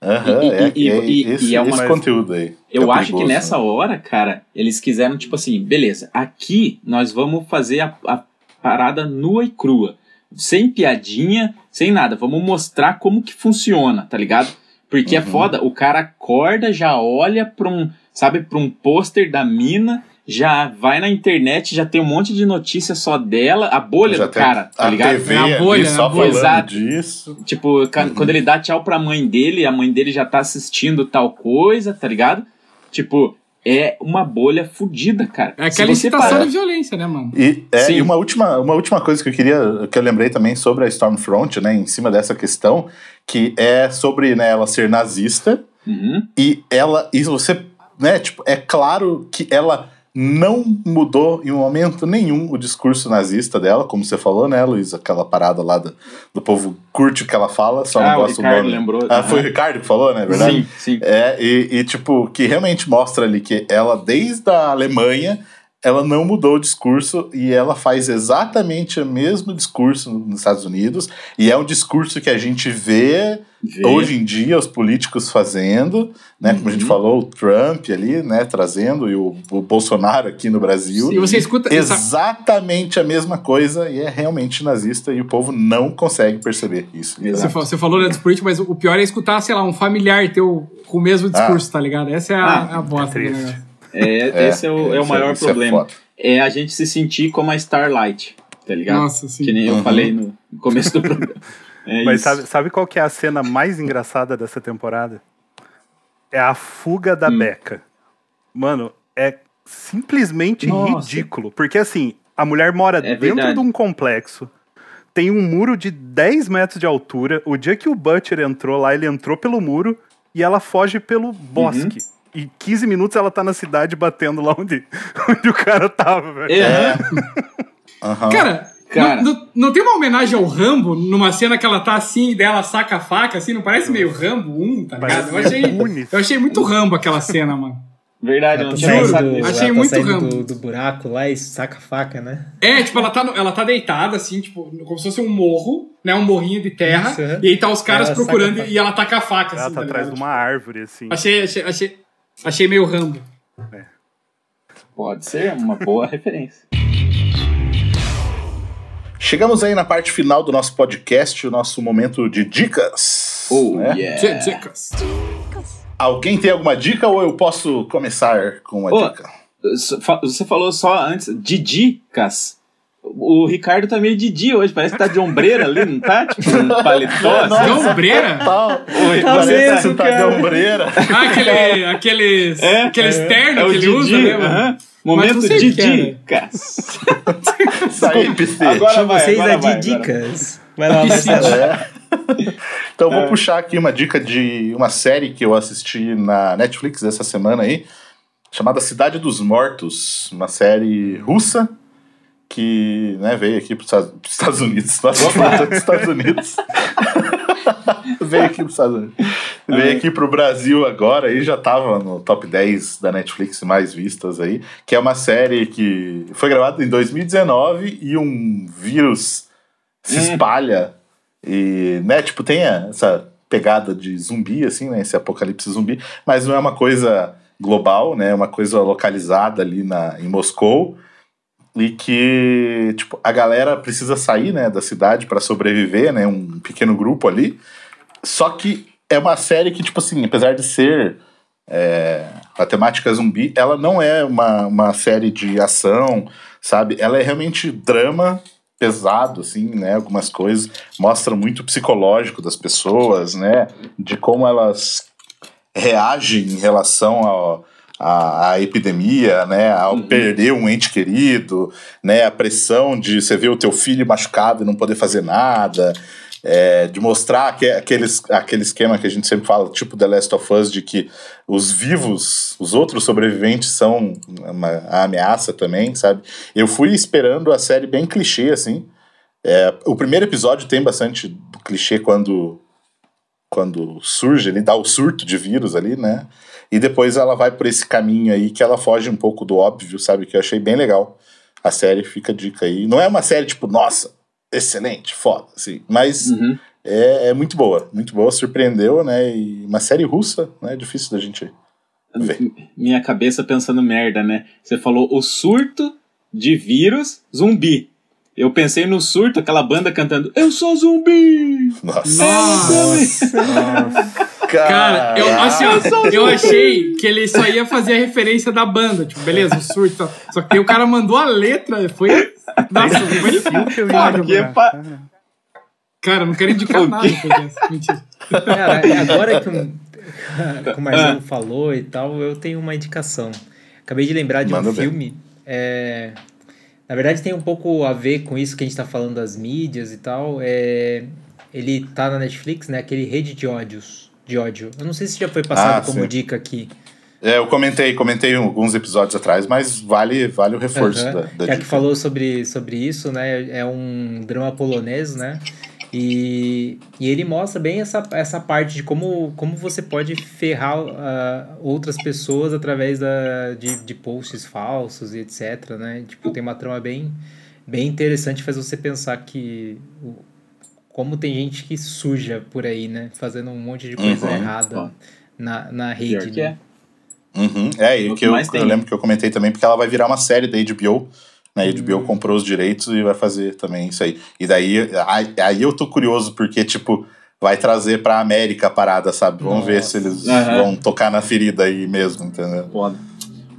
Aham, E- é, e- é, e- esse, e é uma- esse conteúdo aí. Eu é acho que nessa hora, cara, eles quiseram, tipo assim, beleza, aqui nós vamos fazer a, a parada nua e crua. Sem piadinha, sem nada. Vamos mostrar como que funciona, tá ligado? Porque é Uhum. foda, o cara acorda, já olha pra um, sabe, pra um pôster da mina, já vai na internet, já tem um monte de notícia só dela, a bolha Já do cara, tá a ligado? TV Na ali bolha, só na bolha. Exato. disso. Tipo, ca- quando ele dá tchau pra mãe dele, a mãe dele já tá assistindo tal coisa, tá ligado? Tipo, é uma bolha fodida, cara. É aquela incitação parar- de violência, né, mano? E, é, Sim. e uma, última, uma última coisa que eu queria, que eu lembrei também sobre a Stormfront, né, em cima dessa questão, que é sobre né, ela ser nazista Uhum. e ela, e você, né, tipo, é claro que ela não mudou em momento nenhum o discurso nazista dela, como você falou, né, Luiz? Aquela parada lá do, do povo curte o que ela fala, só Ah, não o gosta Ricardo nome. lembrou. Ah, foi o Ricardo que falou, né? Verdade? Sim, sim. É, e, e, tipo, que realmente mostra ali que ela, desde a Alemanha, ela não mudou o discurso e ela faz exatamente o mesmo discurso nos Estados Unidos. E é um discurso que a gente vê, Vê. hoje em dia os políticos fazendo, né? Como a gente Uhum. falou, o Trump ali, né? Trazendo, e o, o Bolsonaro aqui no Brasil. E você escuta. essa- Exatamente a mesma coisa e é realmente nazista e o povo não consegue perceber isso. Você, você falou né, dos políticos, mas o pior é escutar, sei lá, um familiar teu com o mesmo discurso, tá ligado? Essa é a, Ah, a bosta do triste. negócio. É, esse é o, é o isso maior isso problema. É, a gente se sentir como a Starlight, tá ligado? Nossa, sim. Que nem eu Uhum. falei no começo do programa. <laughs> É Mas isso. sabe, sabe qual que é a cena mais engraçada dessa temporada? É a fuga da Hum. Becca. Mano, é simplesmente Nossa. ridículo. Porque assim, a mulher mora É dentro verdade. de um complexo. Tem um muro de 10 metros de altura. O dia que o Butcher entrou lá, ele entrou pelo muro e ela foge pelo bosque. Uhum. E 15 minutos ela tá na cidade batendo lá onde, <laughs> onde o cara tava, velho. É, Aham. Cara, Cara. Não, não- não tem uma homenagem ao Rambo numa cena que ela tá assim e dela saca a faca, assim? Não parece meio Rambo 1, tá ligado? Eu achei, eu achei muito Rambo aquela cena, mano. verdade, eu Ela não tá tinha pensado nisso. achei ela tá muito saindo Rambo. do, do buraco lá e saca a faca, né? É, tipo, ela tá, no- ela tá deitada, assim, tipo, como se fosse um morro, né? Um morrinho de terra. Isso, é. E aí tá os caras Ela procurando e ela tá com a faca, Ela assim. tá tá atrás de uma árvore, assim. Achei, achei, achei, achei meio Rambo. Pode ser uma boa <laughs> referência. Chegamos aí na parte final do nosso podcast, o nosso momento de dicas. Oh, né? yeah. Dicas. Alguém tem alguma dica ou eu posso começar com uma Ô, dica? Você falou só antes, Didicas. O Ricardo tá meio Didi hoje, parece que tá de ombreira ali, não tá? Tipo, um <laughs> paletó. assim. De ombreira? Tal. Oi, Parece mesmo, que tá de cara. ombreira. Ah, aquele, aqueles, É, aqueles é, ternos é que ele Didi, usa, né, mano? aham. Mas Momento é, Didicas. Isso aí, PC. Agora vai, vocês agora a vai, de dicas. Vai lá, Marcelo. É. Então eu É. vou puxar aqui uma dica de uma série que eu assisti na Netflix essa semana aí, chamada Cidade dos Mortos, uma série russa que né, veio aqui para os Estados Unidos. <laughs> Nossa, <laughs> Opa! dos <laughs> Estados Unidos. veio aqui para os Estados Unidos. Veio aqui para o Brasil agora e já estava no top 10 da Netflix mais vistas aí, que é uma série que foi gravada em 2019 e um vírus se Hum. espalha e, né, tipo, tem essa pegada de zumbi, assim, né, esse apocalipse zumbi, mas não é uma coisa global, né, é uma coisa localizada ali na, em Moscou e que, tipo, a galera precisa sair, né, da cidade para sobreviver, né, um pequeno grupo ali, só que é uma série que, tipo assim, apesar de ser é, a temática zumbi, ela não é uma, uma série de ação, sabe? Ela é realmente drama pesado, assim, né? Algumas coisas mostram muito psicológico das pessoas, né? De como elas reagem em relação ao, à, à epidemia, né? Ao perder um ente querido, né? A pressão de você ver o teu filho machucado e não poder fazer nada. é, de mostrar que, aqueles, aquele esquema que a gente sempre fala, tipo The Last of Us, de que os vivos, os outros sobreviventes são uma, a ameaça também, sabe? Eu fui esperando a série bem clichê, assim. É, o primeiro episódio tem bastante clichê quando, quando surge, ele dá o surto de vírus ali, né? E depois ela vai por esse caminho aí que ela foge um pouco do óbvio, sabe? Que eu achei bem legal. A série fica a dica aí. Não é uma série tipo, nossa, excelente, foda, assim. Mas Uhum. é, é muito boa, muito boa, surpreendeu, né? E uma série russa, né? É difícil da gente ver. Minha cabeça pensando merda, né? Você falou o surto de vírus zumbi. Eu pensei no surto, aquela banda cantando Eu sou zumbi! Nossa. Nossa. Cara, eu, assim, ó, eu achei que ele só ia fazer a referência da banda, tipo, beleza, o surto. só- Só que o cara mandou a letra, foi. Nossa, foi que eu ia foda, mano. pa- Cara, não quero indicar O nada. Mentira. Cara, é agora que o, que o Marcelo falou e tal, eu tenho uma indicação. Acabei de lembrar de Manda um ver. filme. é, na verdade, tem um pouco a ver com isso que a gente tá falando das mídias e tal. É, ele tá na Netflix, né? Aquele Rede de Ódios. De ódio. Eu não sei se já foi passado Ah, como sim. dica aqui. É, eu comentei, comentei alguns episódios atrás, mas vale, vale o reforço Aham. da, da Já que dica. falou sobre, sobre isso, né? É um drama polonês, né? E, e ele mostra bem essa, essa parte de como, como você pode ferrar ah, outras pessoas através da, de, de posts falsos e etc, né? Tipo, tem uma trama bem, bem interessante, faz você pensar que... como tem gente que suja por aí, né? Fazendo um monte de coisa Uhum. errada na, na rede. que né? é. Uhum. É, e O que que eu, eu lembro que eu comentei também, porque ela vai virar uma série da HBO. Né? A Hum. HBO comprou os direitos e vai fazer também isso aí. E daí, aí, aí eu tô curioso, porque, tipo, vai trazer pra América a parada, sabe? Vamos ver se eles Aham. vão tocar na ferida aí mesmo, entendeu? Foda.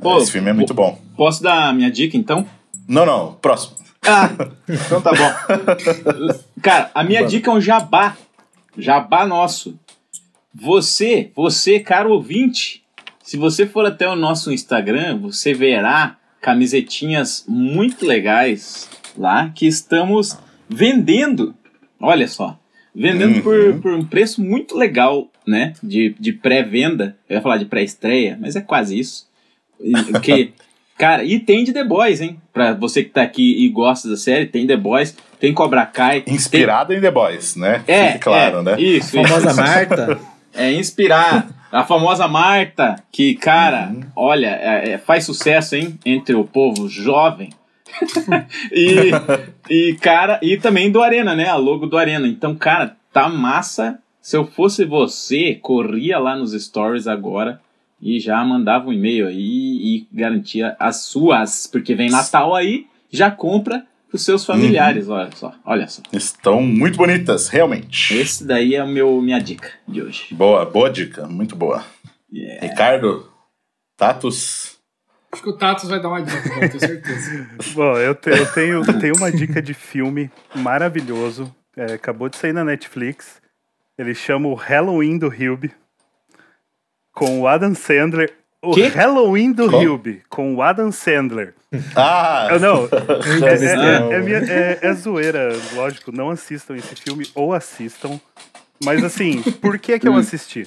Pô, Esse filme é muito bom. Posso dar a minha dica, então? Não, não, próximo. Ah, <laughs> então tá bom. Cara, a minha Mano. dica é um jabá. Jabá nosso. Você, você, caro ouvinte, se você for até o nosso Instagram, você verá camisetinhas muito legais lá que estamos vendendo. Olha só. Vendendo Uhum. por, por um preço muito legal, né? De, de pré-venda. Eu ia falar de pré-estreia, mas é quase isso. Que, <laughs> cara, e tem de The Boys, hein? Pra você que tá aqui e gosta da série, tem The Boys, tem Cobra Kai. Inspirado em The Boys, né? Tem, é, Fique claro, é, né? Isso, A famosa. Marta. <laughs> É inspirar. A famosa Marta, que, cara, Uhum. olha, é- é- faz sucesso, hein? Entre o povo jovem. <laughs> e, e, cara, e também do Arena, né? A logo do Arena. Então, cara, tá massa. Se eu fosse você, corria lá nos stories agora e já mandava um e-mail aí e garantia as suas. Porque vem Natal aí, já compra pros seus familiares, olha só. Olha só. Estão muito bonitas, realmente. Esse daí é o meu minha dica de hoje. Boa, boa dica, muito boa. Yeah. Ricardo, Tatus. Acho que o Tatos vai dar uma dica, eu tenho certeza. <laughs> Bom, eu, te- eu tenho, tenho uma dica de filme maravilhoso. É, acabou de sair na Netflix. Ele chama o Halloween do Hilby. Com o Adam Sandler. O Quê? Halloween do Qual? Hilby. Com o Adam Sandler. <laughs> Ah! Eu, não, <laughs> é, é- é- é minha- é- é zoeira, lógico. Não assistam esse filme ou assistam. Mas assim, por que, que eu assisti?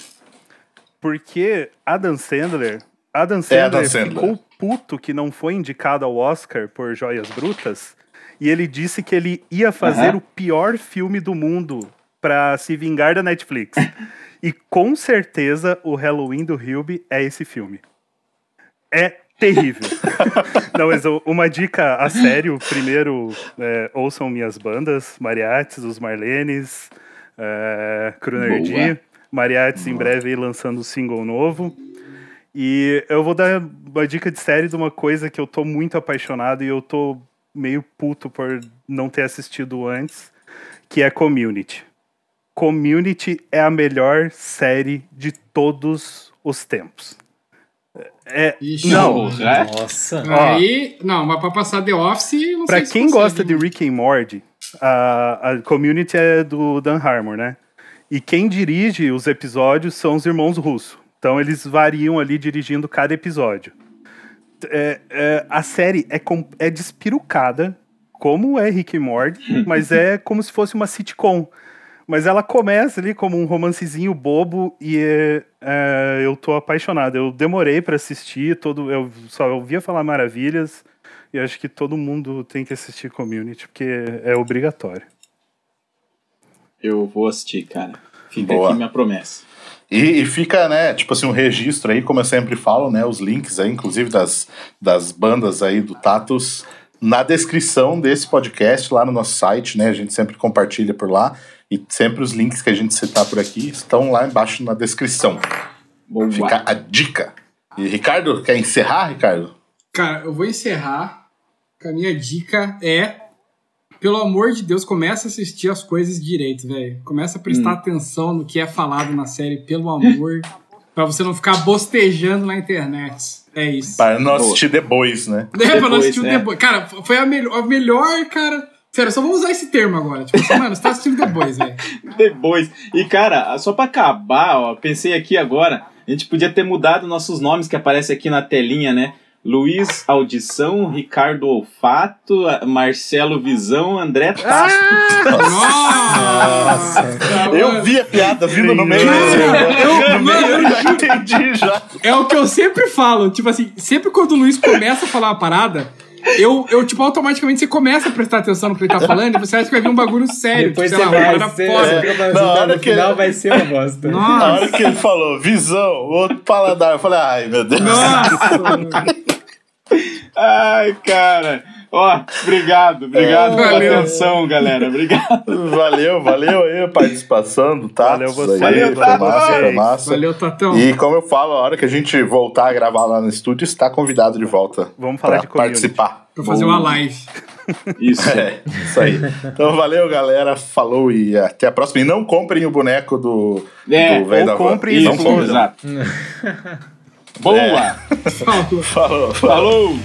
Porque Adam Sandler. Adam Sandler, Adam Sandler. ficou puto que não foi indicado ao Oscar por Joias Brutas. E ele disse que ele ia fazer o pior filme do mundo pra se vingar da Netflix. E com certeza o Halloween do Hilby é esse filme. É terrível. <laughs> Não, mas uma dica a sério. Primeiro, é, ouçam minhas bandas, Mariates, os Marlenes, é, Crunerdi. Mariates em breve lançando um single novo. E eu vou dar uma dica de série de uma coisa que eu tô muito apaixonado e eu tô meio puto por não ter assistido antes, que é Community. Community é a melhor série de todos os tempos. É, Ixi, não, Porra. Nossa. Aí, não, mas pra passar The Office, não se quem consegue, gosta de né? Rick and Morty, a, a Community é do Dan Harmon, né? E quem dirige os episódios são os irmãos Russo. Então eles variam ali dirigindo cada episódio. É, é, a série é, com- é despirucada, como é Rick and Morty, <laughs> mas é como se fosse uma sitcom. Mas ela começa ali como um romancezinho bobo e é, é, eu tô apaixonado. Eu demorei pra assistir, todo, eu só ouvia falar maravilhas. E acho que todo mundo tem que assistir Community, porque é obrigatório. Eu vou assistir, cara. Fica Boa. aqui minha promessa. E, e fica, né, tipo assim, um registro aí, como eu sempre falo, né, os links aí, inclusive das, das bandas aí do Tatus, na descrição desse podcast lá no nosso site, né, a gente sempre compartilha por lá, e sempre os links que a gente citar por aqui estão lá embaixo na descrição. Boa. Fica a dica. E Ricardo, quer encerrar, Ricardo? Cara, eu vou encerrar a minha dica é pelo amor de Deus, começa a assistir as coisas direito, velho. Começa a prestar Hum. atenção no que é falado na série, pelo amor. <laughs> pra você não ficar bostejando na internet. É isso. Para não assistir The Boys, né? <laughs> É, pra não Depois, assistir é. The Boys. Cara, foi a, melhor, a melhor, cara. Sério, só vamos usar esse termo agora. Tipo assim, mano, você tá assistindo The Boys, velho. <laughs> The Boys. E, cara, só pra acabar, ó, pensei aqui agora, a gente podia ter mudado nossos nomes que aparecem aqui na telinha, né? Luiz Audição, Ricardo Olfato, Marcelo Visão, André Tato. Nossa! Eu vi a piada vindo no meio. Eu- no meio eu já entendi já. É o que eu sempre falo. Tipo assim, sempre quando o Luiz começa a falar uma parada, eu, eu tipo, automaticamente você começa a prestar atenção no que ele tá falando e você acha que vai vir um bagulho sério. Depois tipo, você sei lá, vai, você, foda. falando Na hora no que- final vai ser uma bosta. Na Nossa! hora que ele falou visão, o outro paladar, eu falei, ai meu Deus. Nossa! <laughs> Ai, cara. Ó, obrigado, obrigado pela Valeu. atenção, galera. Obrigado. Valeu, valeu aí a participação do Tato. Valeu você, Valeu, foi Tato. massa, foi massa. Valeu, Tatão. E como eu falo, a hora que a gente voltar a gravar lá no estúdio, está convidado de volta. Vamos falar pra de community. participar. Pra fazer uma live. Isso. É, isso aí. Então valeu, galera. Falou e até a próxima. E não comprem o boneco do, É, do velho da van. comprem Não comprem. exato. <laughs> Boa! Falou. Falou. falou. Falou!